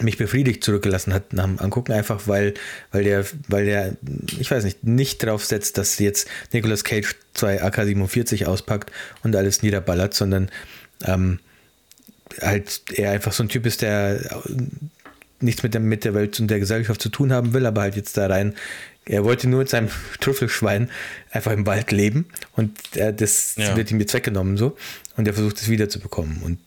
mich befriedigt zurückgelassen hat nach dem Angucken, einfach weil, weil der, weil der, ich weiß nicht, nicht drauf setzt, dass jetzt Nicolas Cage zwei AK-47 auspackt und alles niederballert, sondern ähm, halt er einfach so ein Typ ist, der nichts mit der, mit der Welt und der Gesellschaft zu tun haben will, aber halt jetzt da rein. Er wollte nur mit seinem Trüffelschwein einfach im Wald leben und äh, das Ja. wird ihm jetzt weggenommen so und er versucht es wiederzubekommen und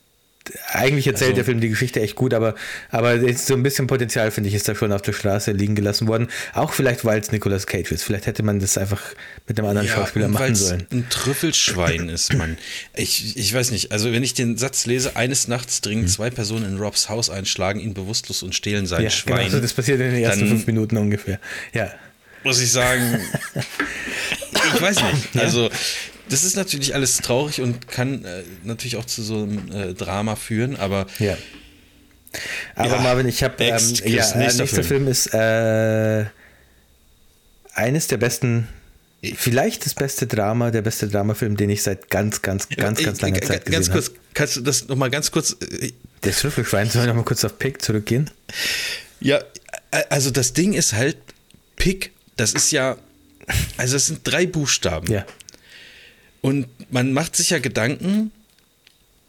eigentlich erzählt Also- der Film die Geschichte echt gut, aber, aber jetzt so ein bisschen Potenzial, finde ich, ist da schon auf der Straße liegen gelassen worden. Auch vielleicht, weil es Nicolas Cage ist. Vielleicht hätte man das einfach mit einem anderen Schauspieler und machen sollen. ein Trüffelschwein ist, Mann. Ich, ich weiß nicht, also wenn ich den Satz lese, eines Nachts dringen zwei Personen in Robs Haus ein, schlagen ihn bewusstlos und stehlen sein. Ja, Schwein. genau, so, das passiert in den ersten dann- fünf Minuten ungefähr. Ja. Muss ich sagen, ich weiß nicht. Also, das ist natürlich alles traurig und kann äh, natürlich auch zu so einem äh, Drama führen, aber Ja. Aber Ja, Marvin, ich habe ähm, ja, äh, nächster nächster Film, Film. ist äh, eines der besten, vielleicht das beste Drama, der beste Dramafilm, den ich seit ganz, ganz, ganz, ganz langer Zeit ganz gesehen kurz, habe. kannst du das nochmal ganz kurz äh, Der Trüffelschwein, sollen wir nochmal kurz auf Pick zurückgehen? Ja, äh, also das Ding ist halt, Pick, das ist ja, also es sind drei Buchstaben. Ja. Und man macht sich ja Gedanken,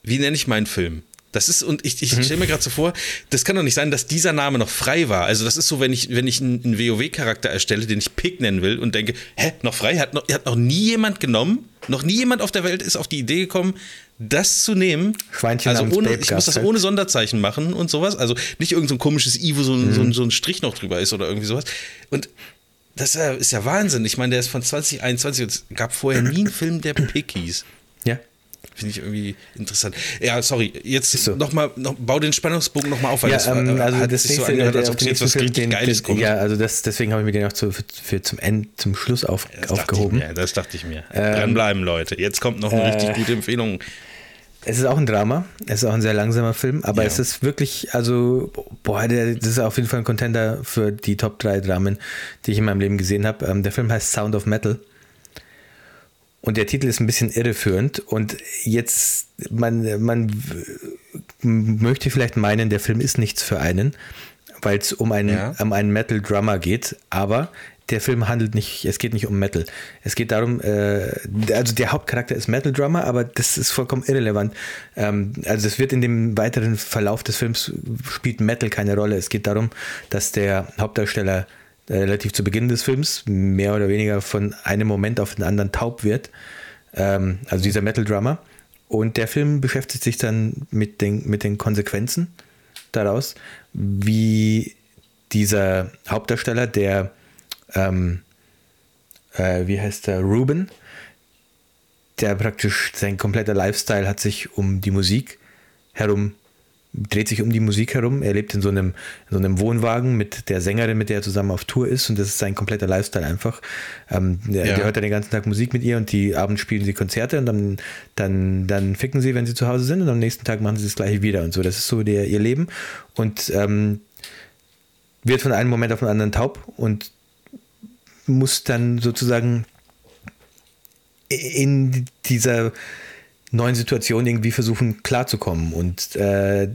wie nenne ich meinen Film? Das ist, und ich, ich stelle mir gerade so vor, das kann doch nicht sein, dass dieser Name noch frei war. Also, das ist so, wenn ich, wenn ich einen, einen WoW-Charakter erstelle, den ich Pick nennen will und denke, hä, noch frei? Hat noch, hat noch nie jemand genommen? Noch nie jemand auf der Welt ist auf die Idee gekommen, das zu nehmen. Schweinchen also ohne, Babe ich muss das gab's halt. ohne Sonderzeichen machen und sowas. Also nicht irgend so komisches I, wo so ein, so, ein, so ein Strich noch drüber ist oder irgendwie sowas. Und das ist ja- ist ja Wahnsinn. Ich meine, der ist von 2021 und es gab vorher nie einen Film, der Pick hieß. Ja. Finde ich irgendwie interessant. Ja, sorry, jetzt so. noch mal, noch, bau den Spannungsbogen nochmal auf, weil Ja, das war, ähm, also hat sich so angehört, als auf ob jetzt was richtig den- Geiles kommt. Ja, also das, deswegen habe ich mir den auch zu, für, für zum End, zum Schluss auf, das aufgehoben. mir, das dachte ich mir. Ähm, Dranbleiben, Leute. Jetzt kommt noch eine äh, richtig gute Empfehlung. Es ist auch ein Drama, es ist auch ein sehr langsamer Film, aber ja. es ist wirklich, also, boah, der, das ist auf jeden Fall ein Contender für die Top 3 Dramen, die ich in meinem Leben gesehen habe. Ähm, der Film heißt Sound of Metal. Und der Titel ist ein bisschen irreführend. Und jetzt, man, man möchte vielleicht meinen, der Film ist nichts für einen, weil es um einen, ja. um einen Metal Drummer geht. Aber der Film handelt nicht, es geht nicht um Metal. Es geht darum, äh, also der Hauptcharakter ist Metal Drummer, aber das ist vollkommen irrelevant. Ähm, also es wird in dem weiteren Verlauf des Films spielt Metal keine Rolle. Es geht darum, dass der Hauptdarsteller äh, relativ zu Beginn des Films mehr oder weniger von einem Moment auf den anderen taub wird. Ähm, also dieser Metal Drummer. Und der Film beschäftigt sich dann mit den, mit den Konsequenzen daraus, wie dieser Hauptdarsteller, der ähm, äh, wie heißt der, Ruben, der praktisch sein kompletter Lifestyle hat sich um die Musik herum, dreht sich um die Musik herum. Er lebt in so einem, in so einem Wohnwagen mit der Sängerin, mit der er zusammen auf Tour ist und das ist sein kompletter Lifestyle einfach. Ähm, der, ja. der, hört dann den ganzen Tag Musik mit ihr und die Abend spielen sie Konzerte und dann, dann, dann ficken sie, wenn sie zu Hause sind und am nächsten Tag machen sie das gleiche wieder und so. Das ist so der, ihr Leben und ähm, wird von einem Moment auf den anderen taub und muss dann sozusagen in dieser neuen Situation irgendwie versuchen klarzukommen. Und äh,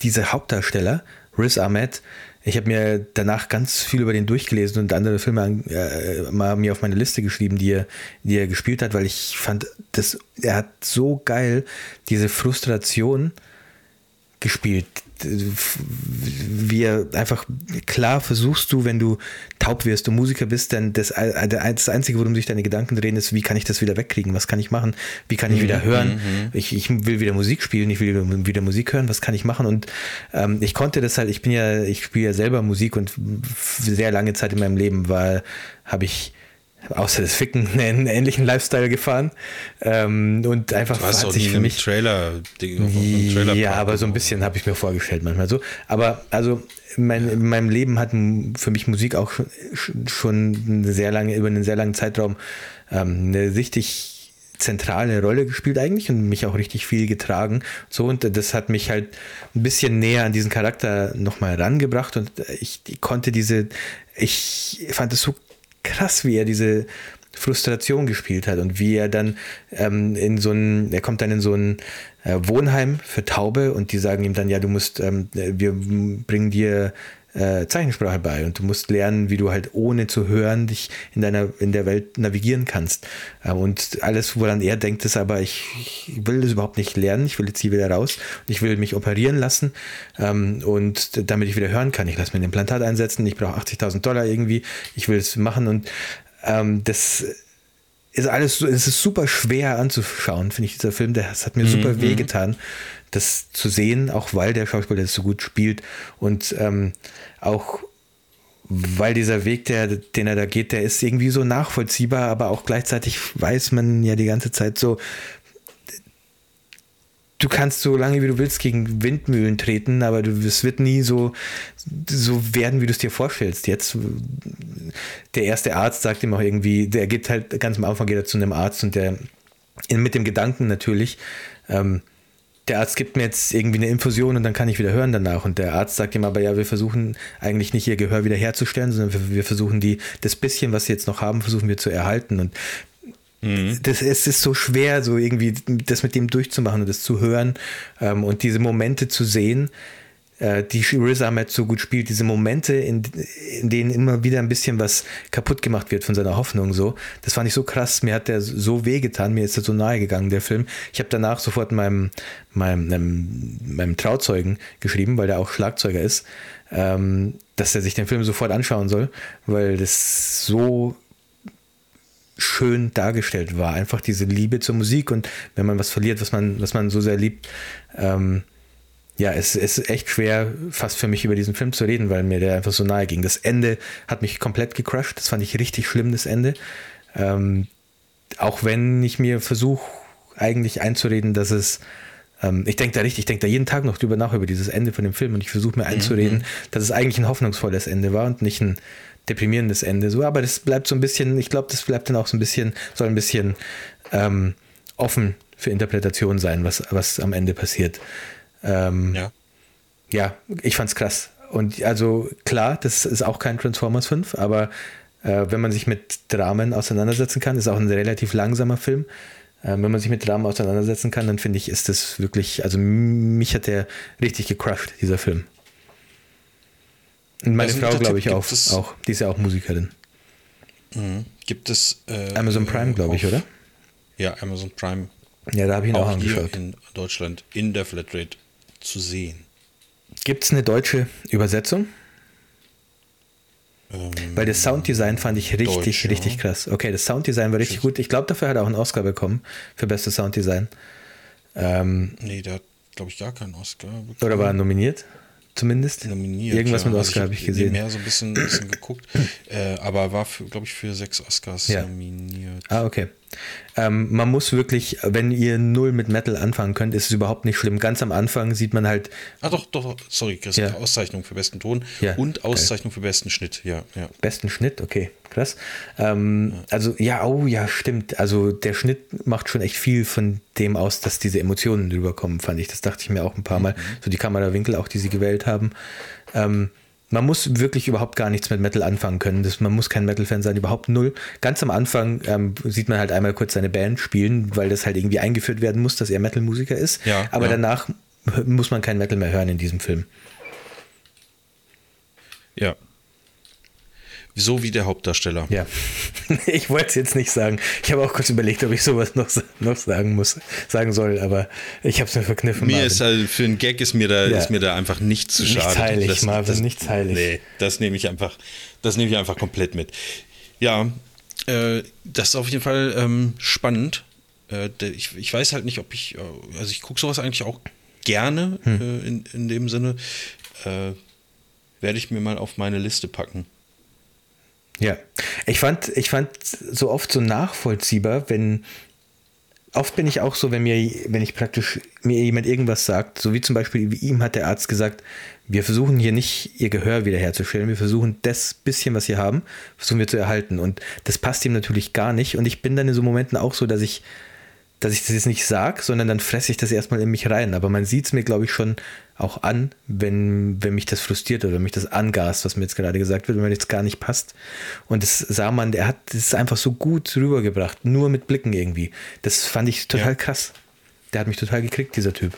dieser Hauptdarsteller, Riz Ahmed, ich habe mir danach ganz viel über den durchgelesen und andere Filme äh, mal mir auf meine Liste geschrieben, die er, die er gespielt hat, weil ich fand, das, er hat so geil diese Frustration gespielt, wie einfach klar versuchst du, wenn du taub wirst und Musiker bist, dann das, das Einzige, worum sich deine Gedanken drehen, ist, wie kann ich das wieder wegkriegen? Was kann ich machen? Wie kann ich mhm, wieder hören? Mhm. Ich, ich will wieder Musik spielen, ich will wieder Musik hören, was kann ich machen? Und ähm, ich konnte das halt, ich bin ja, ich spiele ja selber Musik und sehr lange Zeit in meinem Leben war, habe ich außer das Ficken einen ähnlichen Lifestyle gefahren. Ähm, und einfach du hast hat sich für mich Trailer, Trailer ja, aber so ein bisschen habe ich mir vorgestellt manchmal so. Aber also mein, in meinem Leben hat für mich Musik auch schon, schon sehr lange über einen sehr langen Zeitraum ähm, eine richtig zentrale Rolle gespielt eigentlich und mich auch richtig viel getragen. So und das hat mich halt ein bisschen näher an diesen Charakter nochmal rangebracht und ich, ich konnte diese, ich fand es so krass, wie er diese Frustration gespielt hat und wie er dann ähm, in so ein, er kommt dann in so ein äh, Wohnheim für Taube und die sagen ihm dann, ja, du musst, ähm, wir bringen dir äh, Zeichensprache bei und du musst lernen, wie du halt ohne zu hören dich in deiner in der Welt navigieren kannst. Äh, und alles, woran er denkt, ist aber, ich, ich, will das überhaupt nicht lernen, ich will jetzt hier wieder raus, ich will mich operieren lassen ähm, und damit ich wieder hören kann. Ich lasse mir ein Implantat einsetzen, ich brauche 80.000 Dollar irgendwie, ich will es machen und ähm, das ist alles so, es ist super schwer anzuschauen, finde ich, dieser Film. Das hat mir super mhm. wehgetan das zu sehen, auch weil der Schauspieler das so gut spielt und ähm, auch weil dieser Weg, der, den er da geht, der ist irgendwie so nachvollziehbar, aber auch gleichzeitig weiß man ja die ganze Zeit so, du kannst so lange wie du willst gegen Windmühlen treten, aber du, es wird nie so, so werden, wie du es dir vorstellst. Jetzt, der erste Arzt sagt ihm auch irgendwie, der geht halt ganz am Anfang geht er zu einem Arzt und der mit dem Gedanken natürlich, ähm, der Arzt gibt mir jetzt irgendwie eine Infusion und dann kann ich wieder hören danach. Und der Arzt sagt ihm aber, ja, wir versuchen eigentlich nicht ihr Gehör wiederherzustellen, sondern wir, wir versuchen die, das bisschen, was sie jetzt noch haben, versuchen wir zu erhalten. Und mhm. das, es ist so schwer, so irgendwie das mit dem durchzumachen und das zu hören ähm, und diese Momente zu sehen, äh, die Riz Ahmed so gut spielt, diese Momente, in, in denen immer wieder ein bisschen was kaputt gemacht wird von seiner Hoffnung, so, das fand ich so krass, mir hat der so wehgetan, mir ist er so nahe gegangen, der Film. Ich habe danach sofort meinem, meinem, meinem, meinem Trauzeugen geschrieben, weil der auch Schlagzeuger ist, ähm, dass er sich den Film sofort anschauen soll, weil das so schön dargestellt war. Einfach diese Liebe zur Musik und wenn man was verliert, was man, was man so sehr liebt, ähm, ja, es, ist echt schwer, fast für mich über diesen Film zu reden, weil mir der einfach so nahe ging. Das Ende hat mich komplett gecrushed. Das fand ich richtig schlimm, das Ende. Ähm, auch wenn ich mir versuche, eigentlich einzureden, dass es ähm, ich denke da richtig, ich denke da jeden Tag noch drüber nach, über dieses Ende von dem Film und ich versuche mir einzureden, mhm. dass es eigentlich ein hoffnungsvolles Ende war und nicht ein deprimierendes Ende. So, aber das bleibt so ein bisschen, ich glaube, das bleibt dann auch so ein bisschen, soll ein bisschen ähm, offen für Interpretation sein, was, was am Ende passiert. Ähm, Ja. ja, ich fand's krass. Und also klar, das ist auch kein Transformers 5, aber äh, wenn man sich mit Dramen auseinandersetzen kann, ist auch ein relativ langsamer Film. Äh, wenn man sich mit Dramen auseinandersetzen kann, dann finde ich, ist das wirklich, also mich hat der richtig gecrushed, dieser Film. Und meine Also Frau, glaube ich, auch, auch. Die ist ja auch Musikerin. Gibt es. Äh, Amazon Prime, glaube ich, oder? Ja, Amazon Prime. Ja, da habe ich ihn auch, Auch hier angeschaut. in Deutschland in der Flatrate zu sehen. Gibt es eine deutsche Übersetzung? Ähm, Weil das Sounddesign fand ich richtig, Deutsch, ja. richtig krass. Okay, das Sounddesign war richtig gut. Ich glaube, dafür hat er auch einen Oscar bekommen für bestes Sounddesign. Ähm, nee, der hat, glaube ich, gar keinen Oscar. bekommen. oder war er nominiert? Zumindest? nominiert. Irgendwas ja. mit Also Oscar habe ich gesehen. Mehr so ein bisschen, bisschen geguckt, äh, aber war, glaube ich, für sechs Oscars Ja. nominiert. Ah, okay. Ähm, man muss wirklich, wenn ihr null mit Metal anfangen könnt, ist es überhaupt nicht schlimm. Ganz am Anfang sieht man halt, Ah, doch, doch, sorry, Chris, Ja. Auszeichnung für besten Ton Ja, und Auszeichnung für besten Schnitt, ja, ja. besten Schnitt, okay, krass. Ähm, Also ja, oh ja, stimmt. Also der Schnitt macht schon echt viel von dem aus, dass diese Emotionen rüberkommen, fand ich. Das dachte ich mir auch ein paar Mal. So die Kamerawinkel auch, die sie gewählt haben. Ähm, man muss wirklich überhaupt gar nichts mit Metal anfangen können. Das, man muss kein Metal-Fan sein, überhaupt null. Ganz am Anfang ähm, sieht man halt einmal kurz seine Band spielen, weil das halt irgendwie eingeführt werden muss, dass er Metal-Musiker ist. Ja, Aber ja. danach muss man kein Metal mehr hören in diesem Film. Ja. So wie der Hauptdarsteller. Ja, ich wollte es jetzt nicht sagen. Ich habe auch kurz überlegt, ob ich sowas noch, noch sagen muss, sagen soll, aber ich habe es mir verkniffen. Mir Marvin. ist halt, für einen Gag ist mir da, Ja. ist mir da einfach nichts zu Nichts schade. heilig, das, Marvin, das, nichts heilig. Nee, das nehme ich einfach, das nehme ich einfach komplett mit. Ja, äh, das ist auf jeden Fall ähm, spannend. Äh, ich, ich weiß halt nicht, ob ich, äh, also ich gucke sowas eigentlich auch gerne Hm. äh, in, in dem Sinne. Äh, werde ich mir mal auf meine Liste packen. Ja, ich fand, ich fand so oft so nachvollziehbar, wenn oft bin ich auch so, wenn mir, wenn ich praktisch mir jemand irgendwas sagt, so wie zum Beispiel wie ihm hat der Arzt gesagt, wir versuchen hier nicht ihr Gehör wiederherzustellen, wir versuchen das bisschen, was sie haben, versuchen wir zu erhalten. Und das passt ihm natürlich gar nicht. Und ich bin dann in so Momenten auch so, dass ich dass ich das jetzt nicht sage, sondern dann fresse ich das erstmal in mich rein. Aber man sieht es mir, glaube ich, schon auch an, wenn, wenn mich das frustriert oder mich das angast, was mir jetzt gerade gesagt wird, wenn mir jetzt gar nicht passt. Und das sah man, der hat das einfach so gut rübergebracht, nur mit Blicken irgendwie. Das fand ich total Ja. krass. Der hat mich total gekriegt, dieser Typ.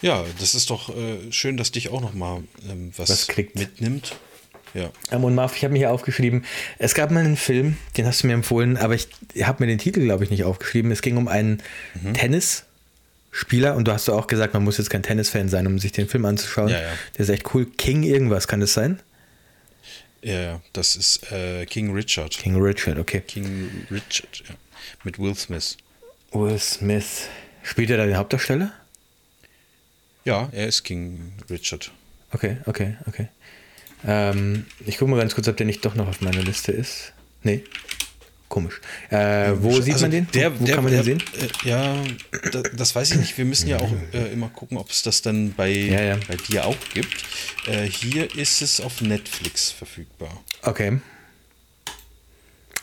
Ja, das ist doch äh, schön, dass dich auch noch mal ähm, was, Was mitnimmt. Ja. Ähm, und Marv, ich habe mir hier aufgeschrieben, es gab mal einen Film, den hast du mir empfohlen, aber ich habe mir den Titel, glaube ich, nicht aufgeschrieben. Es ging um einen Tennisspieler und du hast auch gesagt, man muss jetzt kein Tennisfan sein, um sich den Film anzuschauen. Ja, ja. Der ist echt cool. King irgendwas, kann das sein? Ja, das ist äh, King Richard. King Richard, okay. King Richard, ja. Mit Will Smith. Will Smith. Spielt er da den Hauptdarsteller? Ja, er ist King Richard. Okay, okay, okay. Ähm, ich gucke mal ganz kurz, ob der nicht doch noch auf meiner Liste ist. Nee. Komisch. Äh, wo sieht Also man den? Der, wo der, kann man den der, sehen? Äh, ja, da, das weiß ich nicht. Wir müssen ja auch äh, immer gucken, ob es das dann bei, Ja, ja. bei dir auch gibt. Äh, hier ist es auf Netflix verfügbar. Okay.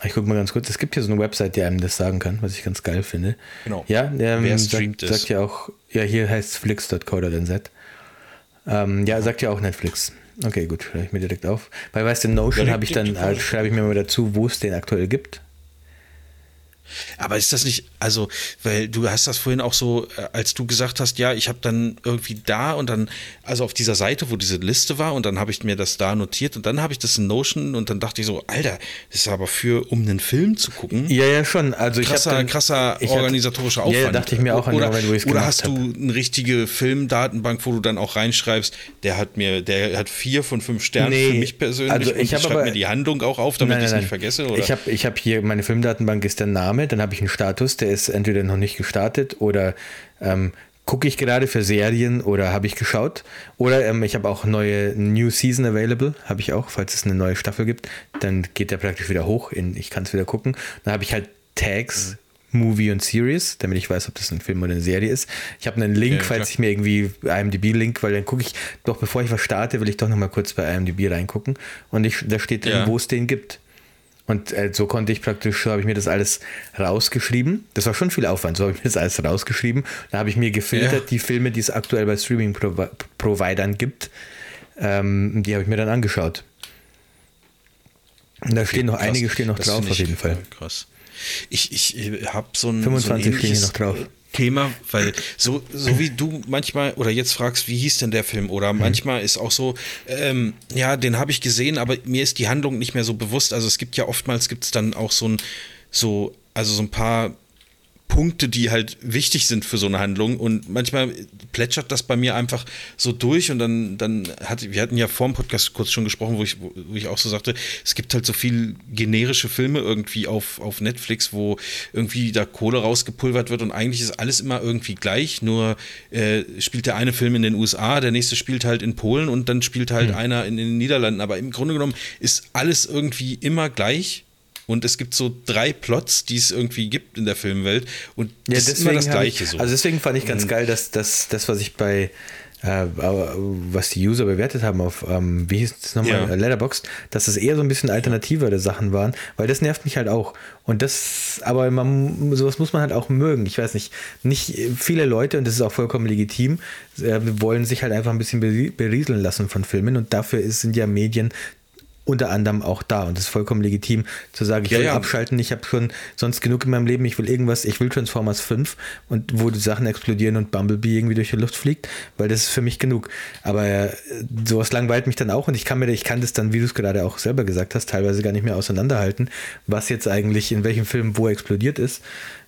Ich gucke mal ganz kurz. Es gibt hier so eine Website, die einem das sagen kann, was ich ganz geil finde. Genau. Ja, ähm, Wer sagt, streamt es? sagt ja auch, ja, hier heißt es flix.co.nz. Ähm, ja, sagt ja auch Netflix. Okay, gut, schreibe ich mir direkt auf. Weil, weißt du, Notion habe ich dann, äh, schreibe ich mir mal dazu, wo es den aktuell gibt. Aber ist das nicht, also, weil du hast das vorhin auch so, äh, als du gesagt hast, ja, ich habe dann irgendwie da und dann, also auf dieser Seite, wo diese Liste war und dann habe ich mir das da notiert und dann habe ich das in Notion und dann dachte ich so, Alter, das ist aber für, um einen Film zu gucken. Ja, ja, schon. Also ich krasser, hab dann, krasser ich organisatorischer Ja, Aufwand. ja, dachte ich mir auch an oder, Moment, ich's Oder hast hab. du eine richtige Filmdatenbank, wo du dann auch reinschreibst, der hat mir, der hat vier von fünf Sternen Nee, für mich persönlich also ich ich schreibe mir die Handlung auch auf, damit Nein, ich es nicht vergesse. Oder? Ich habe ich hab hier, meine Filmdatenbank ist der Name, dann habe ich einen Status, der ist entweder noch nicht gestartet oder ähm, gucke ich gerade für Serien oder habe ich geschaut. Oder ähm, ich habe auch neue New Season available, habe ich auch, falls es eine neue Staffel gibt, dann geht der praktisch wieder hoch, in, ich kann es wieder gucken. Dann habe ich halt Tags. Movie und Series, damit ich weiß, ob das ein Film oder eine Serie ist. Ich habe einen Link, Ja, falls ich mir irgendwie IMDb-Link, weil dann gucke ich, doch bevor ich was starte, will ich doch nochmal kurz bei IMDb reingucken. Und ich, da steht drin, Ja. wo es den gibt. Und äh, so konnte ich praktisch, so habe ich mir das alles rausgeschrieben. Das war schon viel Aufwand, so habe ich mir das alles rausgeschrieben. Da habe ich mir gefiltert, ja. die Filme, die es aktuell bei Streaming-Providern gibt, ähm, die habe ich mir dann angeschaut. Und da stehen noch krass. einige stehen noch das drauf, auf jeden Fall. Krass. Ich, ich habe so ein, 25 so ein stehen hier noch drauf. Thema, weil so, so wie du manchmal oder jetzt fragst, wie hieß denn der Film? Oder mhm. manchmal ist auch so, ähm, ja, den habe ich gesehen, aber mir ist die Handlung nicht mehr so bewusst. Also es gibt ja oftmals gibt es dann auch so ein, so, also so ein paar Punkte, die halt wichtig sind für so eine Handlung. Und manchmal plätschert das bei mir einfach so durch. Und dann, dann hat, wir hatten ja vor dem Podcast kurz schon gesprochen, wo ich, wo ich auch so sagte, es gibt halt so viel generische Filme irgendwie auf, auf Netflix, wo irgendwie da Kohle rausgepulvert wird und eigentlich ist alles immer irgendwie gleich. Nur äh, spielt der eine Film in den USA, der nächste spielt halt in Polen und dann spielt halt mhm. einer in den Niederlanden. Aber im Grunde genommen ist alles irgendwie immer gleich und es gibt so drei Plots, die es irgendwie gibt in der Filmwelt und ja, das ist immer das Gleiche ich, so. Also deswegen fand ich ganz geil, dass, dass das, was ich bei äh, was die User bewertet haben auf, ähm, wie hieß es nochmal, ja. Letterboxd, dass es eher so ein bisschen alternativere Sachen waren, weil das nervt mich halt auch. Und das, aber man, sowas muss man halt auch mögen. Ich weiß nicht, nicht viele Leute, und das ist auch vollkommen legitim, äh, wollen sich halt einfach ein bisschen berieseln lassen von Filmen und dafür ist, sind ja Medien unter anderem auch da. Und es ist vollkommen legitim zu sagen, ich ja, will ja. abschalten, ich habe schon sonst genug in meinem Leben, ich will irgendwas, ich will Transformers 5 und wo die Sachen explodieren und Bumblebee irgendwie durch die Luft fliegt, weil das ist für mich genug. Aber äh, sowas langweilt mich dann auch und ich kann mir, ich kann das dann, wie du es gerade auch selber gesagt hast, teilweise gar nicht mehr auseinanderhalten, was jetzt eigentlich in welchem Film wo explodiert ist.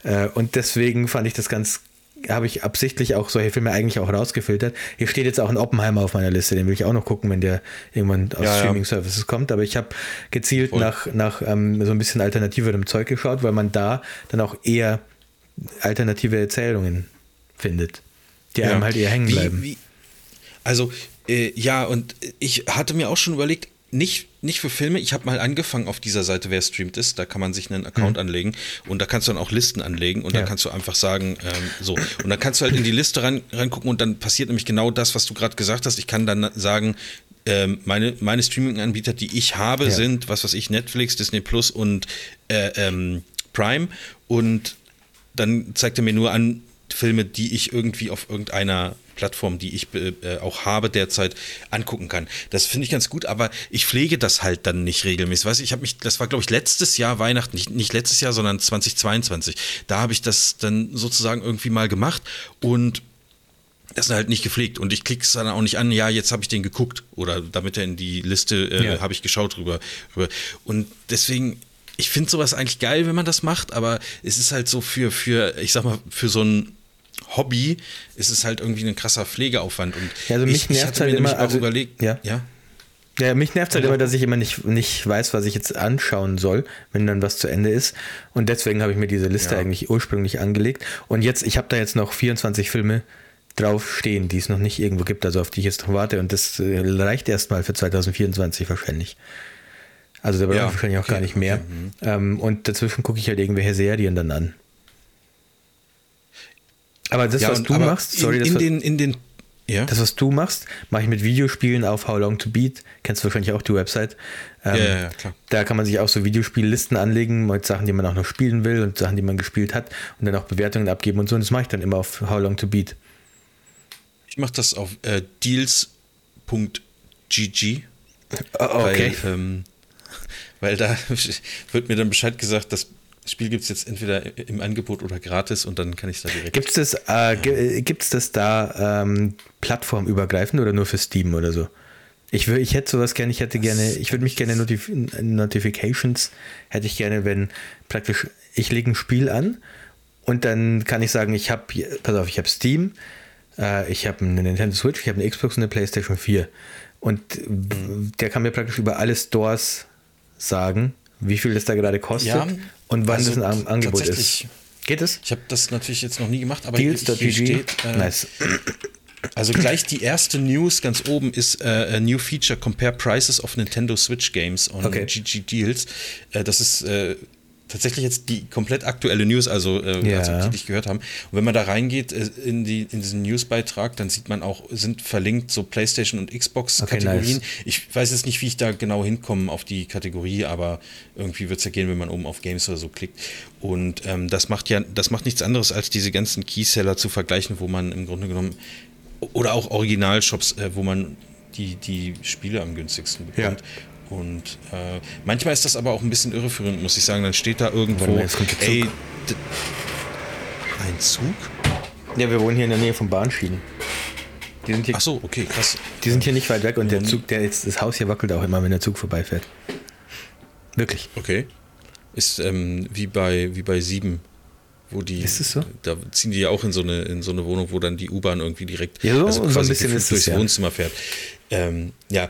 Äh, und deswegen fand ich das ganz habe ich absichtlich auch solche Filme eigentlich auch rausgefiltert. Hier steht jetzt auch ein Oppenheimer auf meiner Liste, den will ich auch noch gucken, wenn der irgendwann aus ja, Streaming-Services ja. kommt. Aber ich habe gezielt Voll. nach, nach ähm, so ein bisschen alternativerem Zeug geschaut, weil man da dann auch eher alternative Erzählungen findet, die ja. einem halt eher hängen bleiben. Wie, wie, also, äh, ja, und ich hatte mir auch schon überlegt, nicht, nicht für Filme. Ich habe mal angefangen auf dieser Seite, wer streamt ist. Da kann man sich einen Account mhm. anlegen und da kannst du dann auch Listen anlegen und ja. dann kannst du einfach sagen, ähm, so. Und dann kannst du halt in die Liste rein, reingucken und dann passiert nämlich genau das, was du gerade gesagt hast. Ich kann dann sagen, ähm, meine, meine Streaming-Anbieter, die ich habe, ja. sind, was weiß ich, Netflix, Disney Plus und äh, ähm, Prime. Und dann zeigt er mir nur an, Filme, die ich irgendwie auf irgendeiner Plattform, die ich äh, auch habe derzeit, angucken kann. Das finde ich ganz gut, aber ich pflege das halt dann nicht regelmäßig. Weißt du, ich habe mich, das war glaube ich letztes Jahr Weihnachten, nicht, nicht letztes Jahr, sondern 2022. Da habe ich das dann sozusagen irgendwie mal gemacht und das ist halt nicht gepflegt und ich klicke es dann auch nicht an, ja, jetzt habe ich den geguckt oder damit er in die Liste äh, ja. habe ich geschaut drüber, drüber. Und deswegen, ich finde sowas eigentlich geil, wenn man das macht, aber es ist halt so für, für, ich sag mal, für so ein Hobby ist es halt irgendwie ein krasser Pflegeaufwand. Und ja, also mich ich, nervt ich halt immer, also, überlegt, ja. ja. Ja, mich nervt halt immer, dass ich immer nicht, nicht weiß, was ich jetzt anschauen soll, wenn dann was zu Ende ist. Und deswegen habe ich mir diese Liste ja. eigentlich ursprünglich angelegt. Und jetzt, ich habe da jetzt noch 24 Filme drauf stehen, die es noch nicht irgendwo gibt, also auf die ich jetzt noch warte. Und das äh, reicht erstmal für 2024 wahrscheinlich. Also da brauche ja, ich wahrscheinlich auch okay, gar nicht mehr. Okay, mhm. ähm, und dazwischen gucke ich halt irgendwelche Serien dann an. Aber das, ja, was du machst, sorry, in, das, in den, in den ja. Das, was du machst, mache ich mit Videospielen auf How Long to Beat. Kennst du wahrscheinlich auch die Website. Ähm, ja, ja, klar. Da kann man sich auch so Videospiellisten anlegen mit Sachen, die man auch noch spielen will und Sachen, die man gespielt hat und dann auch Bewertungen abgeben und so. Und das mache ich dann immer auf How Long to Beat. Ich mache das auf äh, deals.gg. Oh, okay. Weil, ähm, weil da wird mir dann Bescheid gesagt, dass das Spiel gibt es jetzt entweder im Angebot oder gratis und dann kann ich es da direkt. Gibt es das, äh, gibt's das da ähm, plattformübergreifend oder nur für Steam oder so? Ich, ich hätte sowas gerne, ich hätte gerne, ich würde mich gerne Notif Notifications, hätte ich gerne, wenn praktisch, ich lege ein Spiel an und dann kann ich sagen, ich habe, pass auf, ich habe Steam, äh, ich habe eine Nintendo Switch, ich habe eine Xbox und eine PlayStation 4. Und der kann mir praktisch über alle Stores sagen, wie viel das da gerade kostet ja, und wann also das ein Angebot ist. Geht es? Ich habe das natürlich jetzt noch nie gemacht, aber Deals. hier, hier steht. Äh, nice. Also gleich die erste News ganz oben ist äh, New Feature Compare Prices of Nintendo Switch Games on okay. GG Deals. Äh, das ist äh, tatsächlich jetzt die komplett aktuelle News, also äh, Ja. als ob die nicht gehört haben. Und wenn man da reingeht äh, in, die, in diesen Newsbeitrag, dann sieht man auch, sind verlinkt so PlayStation und Xbox-Kategorien. Okay, nice. Ich weiß jetzt nicht, wie ich da genau hinkomme auf die Kategorie, aber irgendwie wird es ja gehen, wenn man oben auf Games oder so klickt. Und ähm, das macht ja, das macht nichts anderes, als diese ganzen Keyseller zu vergleichen, wo man im Grunde genommen oder auch Originalshops, äh, wo man die, die Spiele am günstigsten bekommt. Und äh, manchmal ist das aber auch ein bisschen irreführend, muss ich sagen. Dann steht da irgendwo, mal, ey, ein Zug? Ja, wir wohnen hier in der Nähe von Bahnschienen. Die sind hier, Ach so, okay, krass. die sind hier nicht weit weg und der Mhm. Zug, der jetzt, das Haus hier wackelt auch immer, wenn der Zug vorbeifährt. Wirklich. Okay. Ist ähm, wie bei wie bei sieben, wo die. Ist es so? Da ziehen die ja auch in so eine in so eine Wohnung, wo dann die U-Bahn irgendwie direkt Ja, so- so ein quasi bisschen ist es, durchs ja. Wohnzimmer fährt. Ähm, ja,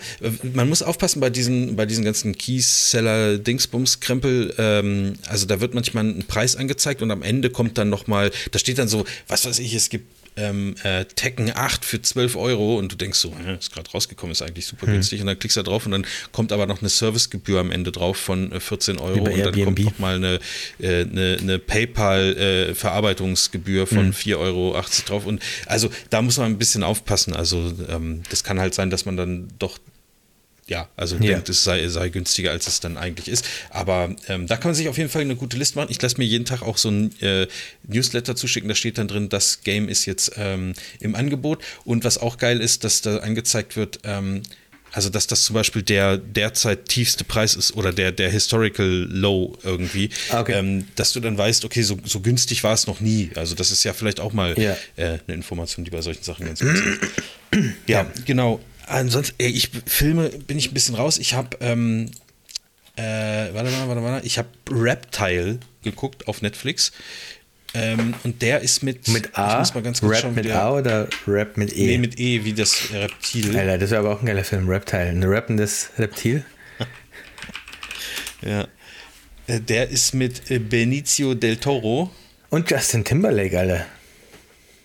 man muss aufpassen bei diesen bei diesen ganzen Keyseller Dingsbums Krempel. Ähm, also da wird manchmal ein Preis angezeigt und am Ende kommt dann noch mal, da steht dann so, was weiß ich, es gibt ähm, äh, Tekken 8 für 12 Euro und du denkst so, hä, ist gerade rausgekommen, ist eigentlich Hm. super günstig und dann klickst du da drauf und dann kommt aber noch eine Servicegebühr am Ende drauf von äh, 14 Euro bei und dann kommt Airbnb. noch mal eine, äh, eine, eine PayPal-Verarbeitungsgebühr von Hm. 4,80 Euro drauf und also da muss man ein bisschen aufpassen, also ähm, das kann halt sein, dass man dann doch ja, also Ja. denkt, es sei, sei günstiger, als es dann eigentlich ist. Aber ähm, da kann man sich auf jeden Fall eine gute Liste machen. Ich lasse mir jeden Tag auch so ein äh, Newsletter zuschicken. Da steht dann drin, das Game ist jetzt ähm, im Angebot. Und was auch geil ist, dass da angezeigt wird, ähm, also dass das zum Beispiel der derzeit tiefste Preis ist oder der, der Historical Low irgendwie, Ah, okay. ähm, dass du dann weißt, okay, so, so günstig war es noch nie. Also das ist ja vielleicht auch mal Ja. äh, eine Information, die bei solchen Sachen ganz gut ist. Ja, genau. Ansonsten, ich Filme bin ich ein bisschen raus. Ich habe, ähm, äh, warte mal, warte mal, ich habe Reptile geguckt auf Netflix. Ähm, und der ist mit, Mit A, ich muss mal ganz kurz Rap schauen, mit der- A oder Rap mit E? Nee, mit E, wie das Reptil. Alter, das wäre aber auch ein geiler Film, Reptile. Ein rappendes Reptil. Ja. Äh, Der ist mit äh, Benicio del Toro. Und Justin Timberlake, Alter.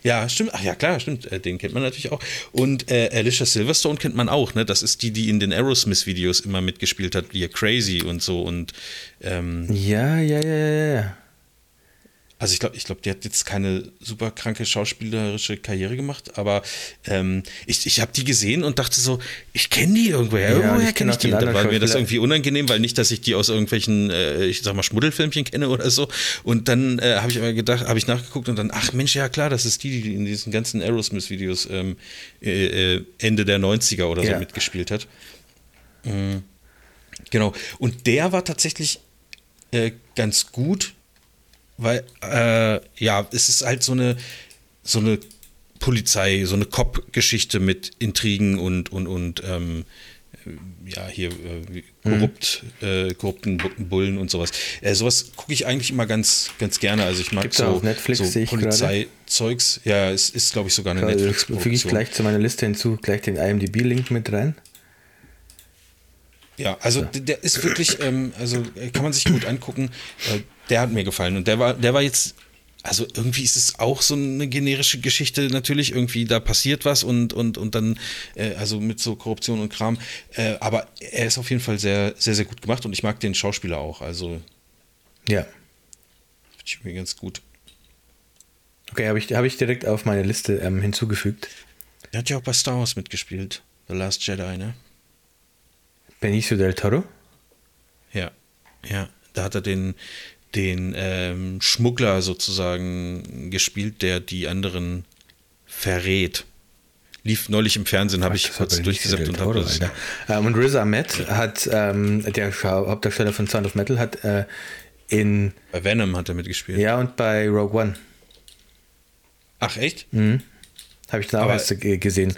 Ja, stimmt. Ach ja, klar, stimmt. Äh, Den kennt man natürlich auch. Und äh, Alicia Silverstone kennt man auch, ne? Das ist die, die in den Aerosmith-Videos immer mitgespielt hat, wie Crazy und so. Und ähm, Ja, ja, ja, ja, ja. Also ich glaube, ich glaube, die hat jetzt keine super kranke schauspielerische Karriere gemacht, aber ähm, ich, ich habe die gesehen und dachte so, ich kenne die irgendwoher. Ja, ich kenne kenn ich die. dann war mir das irgendwie unangenehm, weil nicht, dass ich die aus irgendwelchen, äh, ich sag mal, Schmuddelfilmchen kenne oder so. Und dann äh, habe ich aber gedacht, habe ich nachgeguckt und dann, ach Mensch, ja klar, das ist die, die in diesen ganzen Aerosmith-Videos ähm, äh, äh, Ende der 90er oder so Ja. mitgespielt hat. Mhm. Genau. Und der war tatsächlich äh, ganz gut, weil, äh, ja, es ist halt so eine, so eine Polizei, so eine Cop-Geschichte mit Intrigen und, und, und ähm, ja, hier äh, korrupt, äh, korrupten Bu- Bullen und sowas. Äh, sowas gucke ich eigentlich immer ganz, ganz gerne. Also ich mag Gibt's so, Netflix, so. Polizeizeugs. Ja, es ist, glaube ich, sogar eine Füge ich Netflix-Produktion. gleich zu meiner Liste hinzu, gleich den IMDb-Link mit rein. Ja, also der ist wirklich, ähm, also äh, kann man sich gut angucken. Äh, der hat mir gefallen und der war, der war jetzt, also irgendwie ist es auch so eine generische Geschichte natürlich. Irgendwie da passiert was und und und dann, äh, also mit so Korruption und Kram. Äh, aber er ist auf jeden Fall sehr sehr sehr gut gemacht und ich mag den Schauspieler auch. Also Ja. finde ich mir ganz gut. Okay, habe ich, hab ich direkt auf meine Liste ähm, hinzugefügt. Er hat ja auch bei Star Wars mitgespielt, The Last Jedi, ne? Benicio del Toro. Ja, ja. Da hat er den, den ähm, Schmuggler sozusagen gespielt, der die anderen verrät. Lief neulich im Fernsehen, habe ich kurz durchgesagt und habe das. Ähm, und Riz Ahmed hat, ähm, der Hauptdarsteller von Sound of Metal, hat äh, in, Bei Venom hat er mitgespielt. ja, und bei Rogue One, Ach, echt? habe ich auch Aber- gesehen.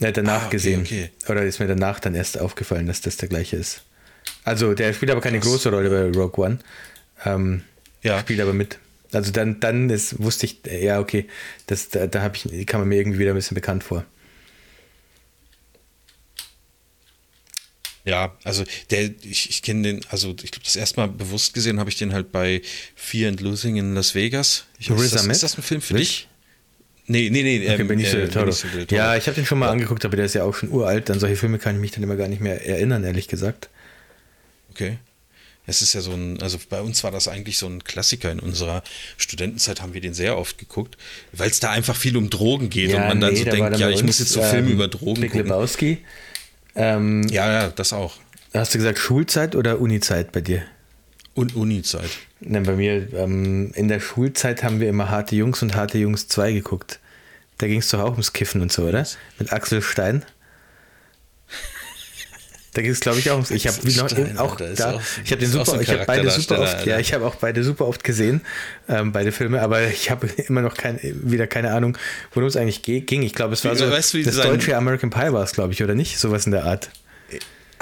Ne, danach Ah, okay, gesehen. okay. Oder ist mir danach dann erst aufgefallen, dass das der gleiche ist. Also, der spielt aber keine Krass. große Rolle bei Rogue One. Ähm, Ja. Spielt aber mit. Also dann, dann ist, wusste ich, ja, okay, das, da, da ich, kam er mir irgendwie wieder ein bisschen bekannt vor. Ja, also der, ich, ich kenne den, also ich glaube, das erste Mal bewusst gesehen habe ich den halt bei Fear and Losing in Las Vegas. Ich, Riz ist, das, ist das ein Film für Wirklich? dich? Nee, nee, nee. Okay, ähm, Benicio äh, Toro. Benicio Toro. Ja, ich habe den schon mal angeguckt, aber der ist ja auch schon uralt. An solche Filme kann ich mich dann immer gar nicht mehr erinnern, ehrlich gesagt. Okay. Es ist ja so ein, also bei uns war das eigentlich so ein Klassiker in unserer Studentenzeit, haben wir den sehr oft geguckt, weil es da einfach viel um Drogen geht und man dann so da denkt, ja, ich muss jetzt so Filme ähm, über Drogen Big gucken. Lebowski. Ähm, Ja, ja, das auch. Hast du gesagt Schulzeit oder Unizeit bei dir? Und Uni-Zeit. Nein, bei mir ähm, in der Schulzeit haben wir immer Harte Jungs und Harte Jungs 2 geguckt. Da ging es doch auch ums Kiffen und so, oder? Mit Axel Stein. Da ging es, glaube ich, auch ums. Ich habe Axel noch Stein, auch Alter, ist da. auch- ich habe den super. so ich habe beide super oft. Ja, ich habe auch beide super oft gesehen, ähm, beide Filme. Aber ich habe immer noch kein, wieder keine Ahnung, worum es eigentlich ge- ging. Ich glaube, es war Wie- so weißt das sein- deutsche American Pie war es, glaube ich, oder nicht? Sowas in der Art.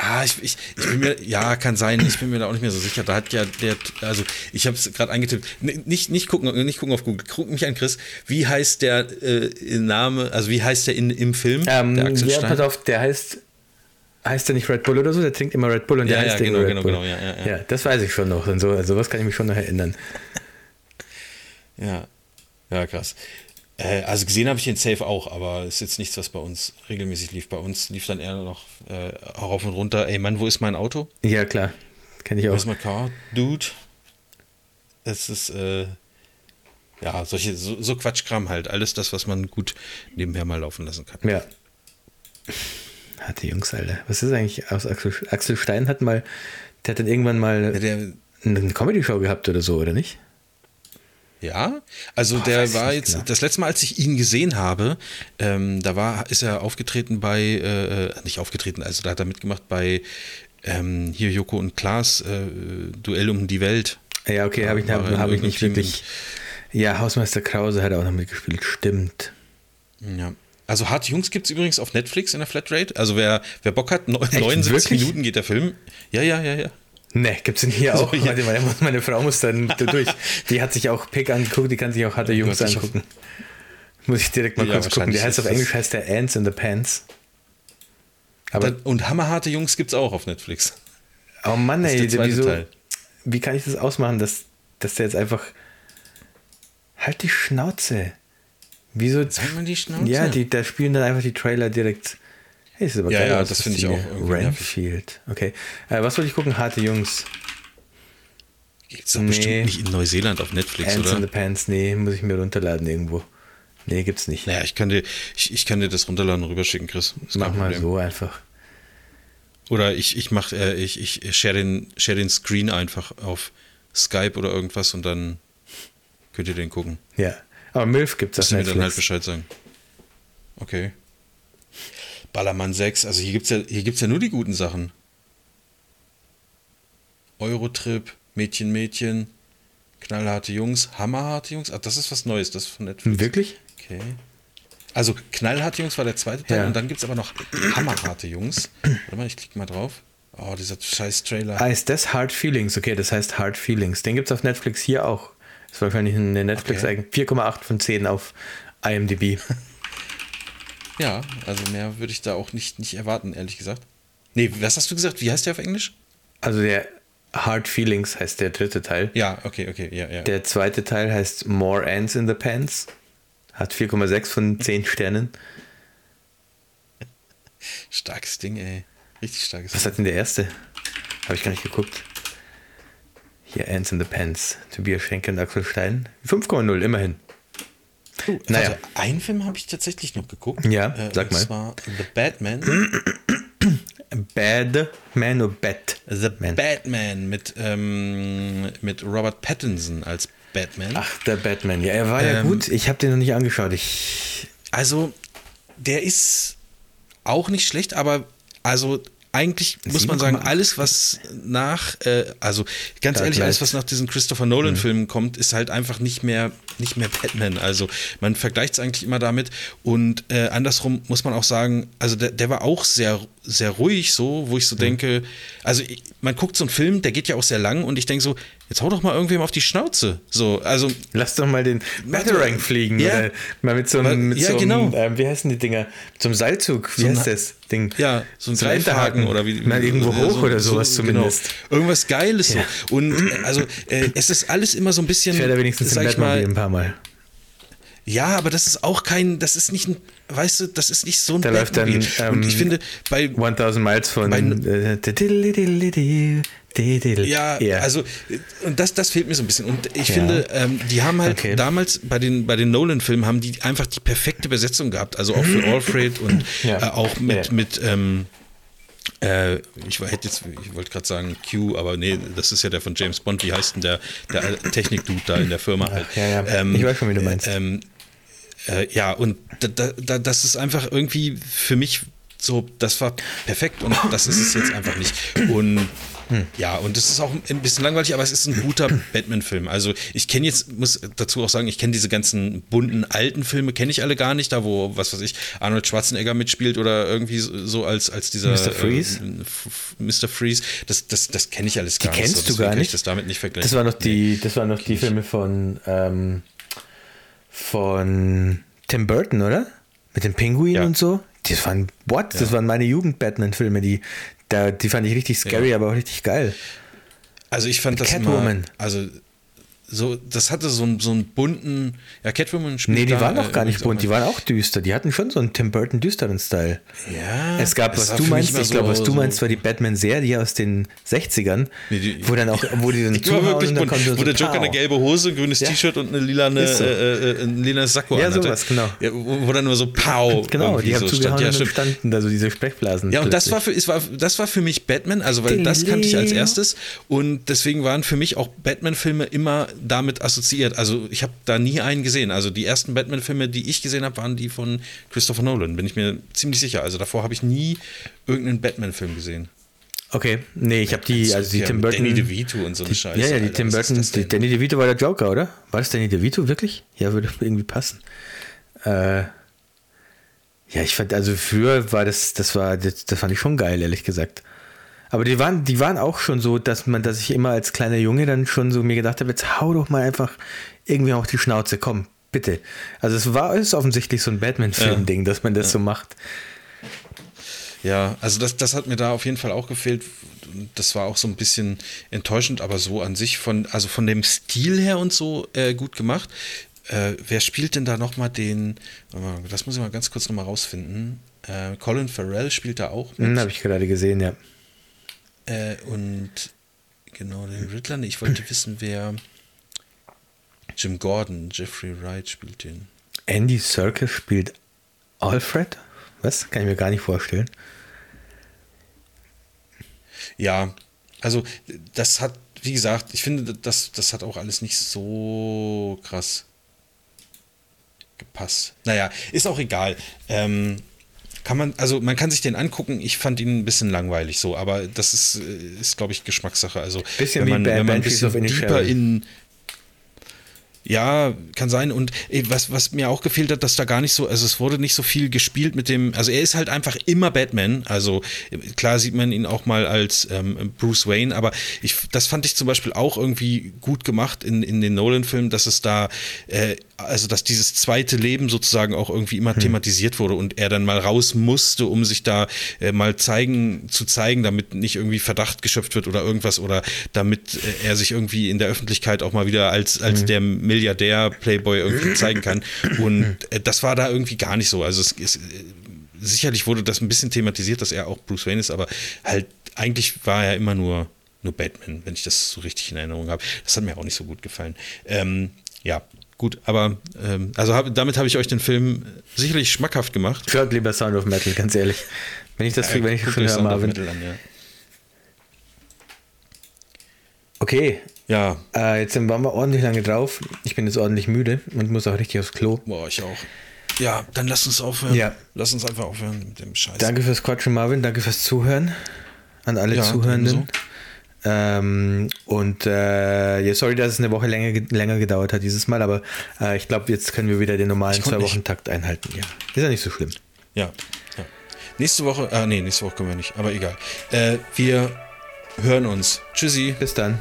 Ah, ich, ich, ich bin mir, ja, kann sein, ich bin mir da auch nicht mehr so sicher. Da hat ja der, also ich habe es gerade eingetippt. N- Nicht, nicht, gucken, nicht gucken auf Google, guck mich an, Chris. Wie heißt der äh, Name, also wie heißt der in, im Film? Ähm, der Axel ja, Stein? pass auf, der heißt. Heißt der nicht Red Bull oder so? Der trinkt immer Red Bull und der Ja, ja, heißt genau, Red genau, Bull. genau, ja, ja, ja. das weiß ich schon noch. Und so, also sowas kann ich mich schon noch erinnern. Ja, ja, krass. Äh, also gesehen habe ich den Safe auch, aber ist jetzt nichts, was bei uns regelmäßig lief. Bei uns lief dann eher noch äh, rauf und runter. Ey, Mann, wo ist mein Auto? Ja, klar. Kenne ich Wo auch. ist mein Car? Dude. Es ist, äh, ja, solche, so, so Quatschkram halt. Alles das, was man gut nebenher mal laufen lassen kann. Ja. Hatte Jungs, Alter. Was ist eigentlich aus Axel, Axel Stein hat mal, der hat dann irgendwann mal Ja, der, eine Comedy-Show gehabt oder so, oder nicht? Ja, also Boah, der war jetzt, genau. das letzte Mal, als ich ihn gesehen habe, ähm, da war, ist er aufgetreten bei, äh, äh, nicht aufgetreten, also da hat er mitgemacht bei ähm, hier Joko und Klaas, äh, Duell um die Welt. Ja, okay, habe ich, hab, hab ich nicht Team wirklich. Ja, Hausmeister Krause hat auch noch mitgespielt, stimmt. Ja. Also Harte Jungs gibt es übrigens auf Netflix in der Flatrate. Also wer, wer Bock hat, Echt? 79 Wirklich? Minuten geht der Film. Ja, ja, ja, ja. Ne, gibt's den hier auch? ja. Warte mal, muss- meine Frau muss dann da durch. Die hat sich auch Pick angeguckt, die kann sich auch Harte Jungs angucken. Muss ich direkt mal Ja, kurz gucken. Der heißt auf Englisch heißt der Ants in the Pants. Aber, Dann- und Hammerharte Jungs gibt es auch auf Netflix. oh Mann, ey, wieso, Teil. wie kann ich das ausmachen, dass, dass der jetzt einfach. Halt die Schnauze. Wieso. Sag mal die Schnauze. Ja, die, da spielen dann einfach die Trailer direkt. Hey, das ist aber Ja, geil ja, das finde ich auch. Renfield. Okay. Äh, was wollte ich gucken? Harte Jungs. Gibt's doch Nee. bestimmt nicht in Neuseeland auf Netflix, Ants in the oder? Pants. Nee, muss ich mir runterladen irgendwo. Nee, gibt's nicht. Naja, ich kann dir, ich, ich kann dir das runterladen und rüberschicken, Chris. Mach mal so einfach. Oder ich, ich mach, äh, ich, ich share den, share den Screen einfach auf Skype oder irgendwas und dann könnt ihr den gucken. Ja. Aber MILF gibt's auf Dass du mir dann halt Netflix. Bescheid sagen. Okay. Ballermann 6, also hier gibt's ja, hier gibt's ja nur die guten Sachen. Eurotrip, Mädchen, Mädchen, knallharte Jungs, hammerharte Jungs. Ah, das ist was Neues, das ist von Netflix. Wirklich? Okay. Also knallharte Jungs war der zweite Teil Ja. und dann gibt es aber noch hammerharte Jungs. Warte mal, ich klicke mal drauf. Oh, dieser scheiß Trailer. Ah, ist das Hard Feelings? Okay, das heißt Hard Feelings. Den gibt's auf Netflix hier auch. Ist wahrscheinlich eine netflix Okay. 4,8 von 10 auf IMDb. Ja, also mehr würde ich da auch nicht, nicht erwarten, ehrlich gesagt. Nee, was hast du gesagt? Wie heißt der auf Englisch? Also der Hard Feelings heißt der dritte Teil. Ja, okay, okay, ja, ja. Der zweite Teil heißt More Ants in the Pants. Hat 4,6 von 10 Sternen. Starkes Ding, ey. Richtig starkes Was hat denn der erste? Habe ich gar nicht geguckt. Hier Ants in the Pants. Tobias Schenke und Axel Stein. 5,0, immerhin. Uh, naja. warte, einen Film habe ich tatsächlich noch geguckt. Ja, äh, sag und mal. zwar The Batman. Bad Man oder Bad? The Man. Batman mit, ähm, mit Robert Pattinson als Batman. Ach, der Batman. Ja, er war ja Ähm, gut. Ich habe den noch nicht angeschaut. Ich. Also, der ist auch nicht schlecht, aber also eigentlich muss man sagen, 7,8. alles, was nach, äh, also ganz ehrlich, alles, was nach diesen Christopher Nolan-Filmen kommt, ist halt einfach nicht mehr, nicht mehr Batman. Also man vergleicht es eigentlich immer damit. Und äh, andersrum muss man auch sagen, also der, der war auch sehr, sehr ruhig so, wo ich so denke, also ich, man guckt so einen Film, der geht ja auch sehr lang und ich denke so, jetzt hau doch mal irgendwem auf die Schnauze. So, also Lass doch mal den Batarang fliegen. Ja. Oder mal mit so einem. Mit Ja, so einem genau. ähm, wie heißen die Dinger? Einem Seilzug. Wie So heißt das Ding? Ja, so ein So Greifhaken oder wie. Mal irgendwo hoch so- oder so- sowas zumindest. Genau. Irgendwas Geiles Ja. so. Und also äh, es ist alles immer so ein bisschen. Ich werde wenigstens sag ich Batmobil mal, ein paar Mal. Ja, aber das ist auch kein, das ist nicht ein, weißt du, das ist nicht so ein Da läuft dann, Batmobil. Und ich ähm, finde, bei 1000 Miles von. Bei-. Ja, Ja. also und das, das fehlt mir so ein bisschen. Und ich Ja. finde, ähm, die haben halt Okay. damals bei den, bei den Nolan-Filmen haben die einfach die perfekte Besetzung gehabt. Also auch für Alfred und Ja. äh, auch mit, Ja. mit ähm, äh, ich hätte jetzt, ich wollte gerade sagen Q, aber nee, das ist ja der von James Bond. Wie heißt denn der, der Technik-Dude da in der Firma halt? ja, ja. Ich weiß schon, wie du meinst. Ähm, äh, ja, und da, da, da, das ist einfach irgendwie für mich so, das war perfekt und das ist es jetzt einfach nicht. Und Hm. ja, und es ist auch ein bisschen langweilig, aber es ist ein guter Batman-Film. Also ich kenne jetzt, muss dazu auch sagen, ich kenne diese ganzen bunten alten Filme, kenne ich alle gar nicht, da wo, was weiß ich, Arnold Schwarzenegger mitspielt oder irgendwie so als, als dieser Mr. Freeze? Äh, F- F- Mr. Freeze. Das, das, das kenne ich alles gar nicht. kennst so, du gar kann nicht? Ich das damit nicht vergleichen. Das war noch die, das waren noch die Filme von, ähm, von Tim Burton, oder? Mit dem Pinguin Ja. und so. Das waren, what? Das waren meine Jugend-Batman-Filme, die, da, die fand ich richtig scary, Ja. aber auch richtig geil. Also ich fand Mit das Catwoman. immer, also so, das hatte so einen, so einen bunten, ja, Catwoman spielt Nee, die da, waren doch äh, gar nicht bunt, auch die waren auch düster. Die hatten schon so einen Tim Burton düsteren Style. Ja. Es gab, was du meinst, ich glaube, was so- du so- meinst, war die Batman-Serie aus den 60ern, Nee, die- wo dann auch, wo die dann Ich war wirklich bunt, kommt so wo der Joker eine gelbe Hose, ein grünes Ja. T-Shirt und eine lilane, so. äh, äh, ein lilanes Sakko Ja, sowas, genau. Ja, wo, wo dann nur so Pow. Genau, die haben so zugehauen. Ja, und standen da so diese Sprechblasen. Ja, und das war, für, es war, das war für mich Batman, also weil das kannte ich als erstes und deswegen waren für mich auch Batman-Filme immer damit assoziiert. Also ich habe da nie einen gesehen. Also die ersten Batman-Filme, die ich gesehen habe, waren die von Christopher Nolan, bin ich mir ziemlich sicher. Also davor habe ich nie irgendeinen Batman-Film gesehen. Okay, nee, ich habe die, also die Ja, Tim Burton. Danny DeVito und so eine die, Scheiße. Ja, ja, die Alter, Tim Burton, die? Danny DeVito war der Joker, oder? War das Danny DeVito wirklich? Ja, würde irgendwie passen. Äh, ja, ich fand, also früher war das, das war, das, das fand ich schon geil, ehrlich gesagt. Aber die waren, die waren auch schon so, dass man, dass ich immer als kleiner Junge dann schon so mir gedacht habe, jetzt hau doch mal einfach irgendwie auf die Schnauze, komm, bitte. Also es war, es ist offensichtlich so ein Batman-Film-Ding, dass man das so macht. Ja, also das, das hat mir da auf jeden Fall auch gefehlt. Das war auch so ein bisschen enttäuschend, aber so an sich von, also von dem Stil her und so äh, gut gemacht. Äh, wer spielt denn da nochmal den, das muss ich mal ganz kurz nochmal rausfinden. Äh, Colin Farrell spielt da auch mit. Hm, habe ich gerade gesehen, ja. Äh, und genau, den Riddler. Nee, Ich wollte wissen, wer Jim Gordon, Jeffrey Wright spielt den. Andy Serkis spielt Alfred? Was? Kann ich mir gar nicht vorstellen. Ja, also das hat, wie gesagt, ich finde, das, das hat auch alles nicht so krass gepasst. Naja, ist auch egal. Ähm, kann man, also man kann sich den angucken. Ich fand ihn ein bisschen langweilig so, aber das ist, äh, ist glaube ich, Geschmackssache. Also Bisschen wenn wie man, Ba- wenn man ein bisschen deeper in ja, kann sein. Und ey, was, was mir auch gefehlt hat, dass da gar nicht so, also es wurde nicht so viel gespielt mit dem, also er ist halt einfach immer Batman. Also äh, klar sieht man ihn auch mal als ähm, Bruce Wayne, aber ich, das fand ich zum Beispiel auch irgendwie gut gemacht in, in den Nolan-Filmen, dass es da, äh, also dass dieses zweite Leben sozusagen auch irgendwie immer thematisiert wurde und er dann mal raus musste, um sich da äh, mal zeigen, zu zeigen, damit nicht irgendwie Verdacht geschöpft wird oder irgendwas oder damit äh, er sich irgendwie in der Öffentlichkeit auch mal wieder als, als der Milliardär Playboy irgendwie zeigen kann. Und äh, das war da irgendwie gar nicht so. Also es ist, äh, sicherlich wurde das ein bisschen thematisiert, dass er auch Bruce Wayne ist, aber halt eigentlich war er immer nur, nur Batman, wenn ich das so richtig in Erinnerung habe. Das hat mir auch nicht so gut gefallen. Ähm, ja, gut, aber ähm, also hab, damit habe ich euch den Film sicherlich schmackhaft gemacht. Schaut lieber Sound of Metal, ganz ehrlich. Wenn ich das, wenn ich das höre, Marvin. Metal an, ja. Okay, ja, äh, jetzt waren wir ordentlich lange drauf. Ich bin jetzt ordentlich müde und muss auch richtig aufs Klo. boah, ich auch. Ja, dann lass uns aufhören. Ja. Lass uns einfach aufhören mit dem Scheiß. Danke fürs Quatschen, Marvin. Danke fürs Zuhören an alle Ja, Zuhörenden. Ähm, und äh, ja, sorry, dass es eine Woche länger, ge- länger gedauert hat dieses Mal, aber äh, ich glaube, jetzt können wir wieder den normalen. Zwei-Wochen-Takt einhalten. Ja, ist ja nicht so schlimm. Ja, ja. Nächste Woche, ah nee, nächste Woche können wir nicht, aber egal. Äh, wir hören uns. Tschüssi. Bis dann.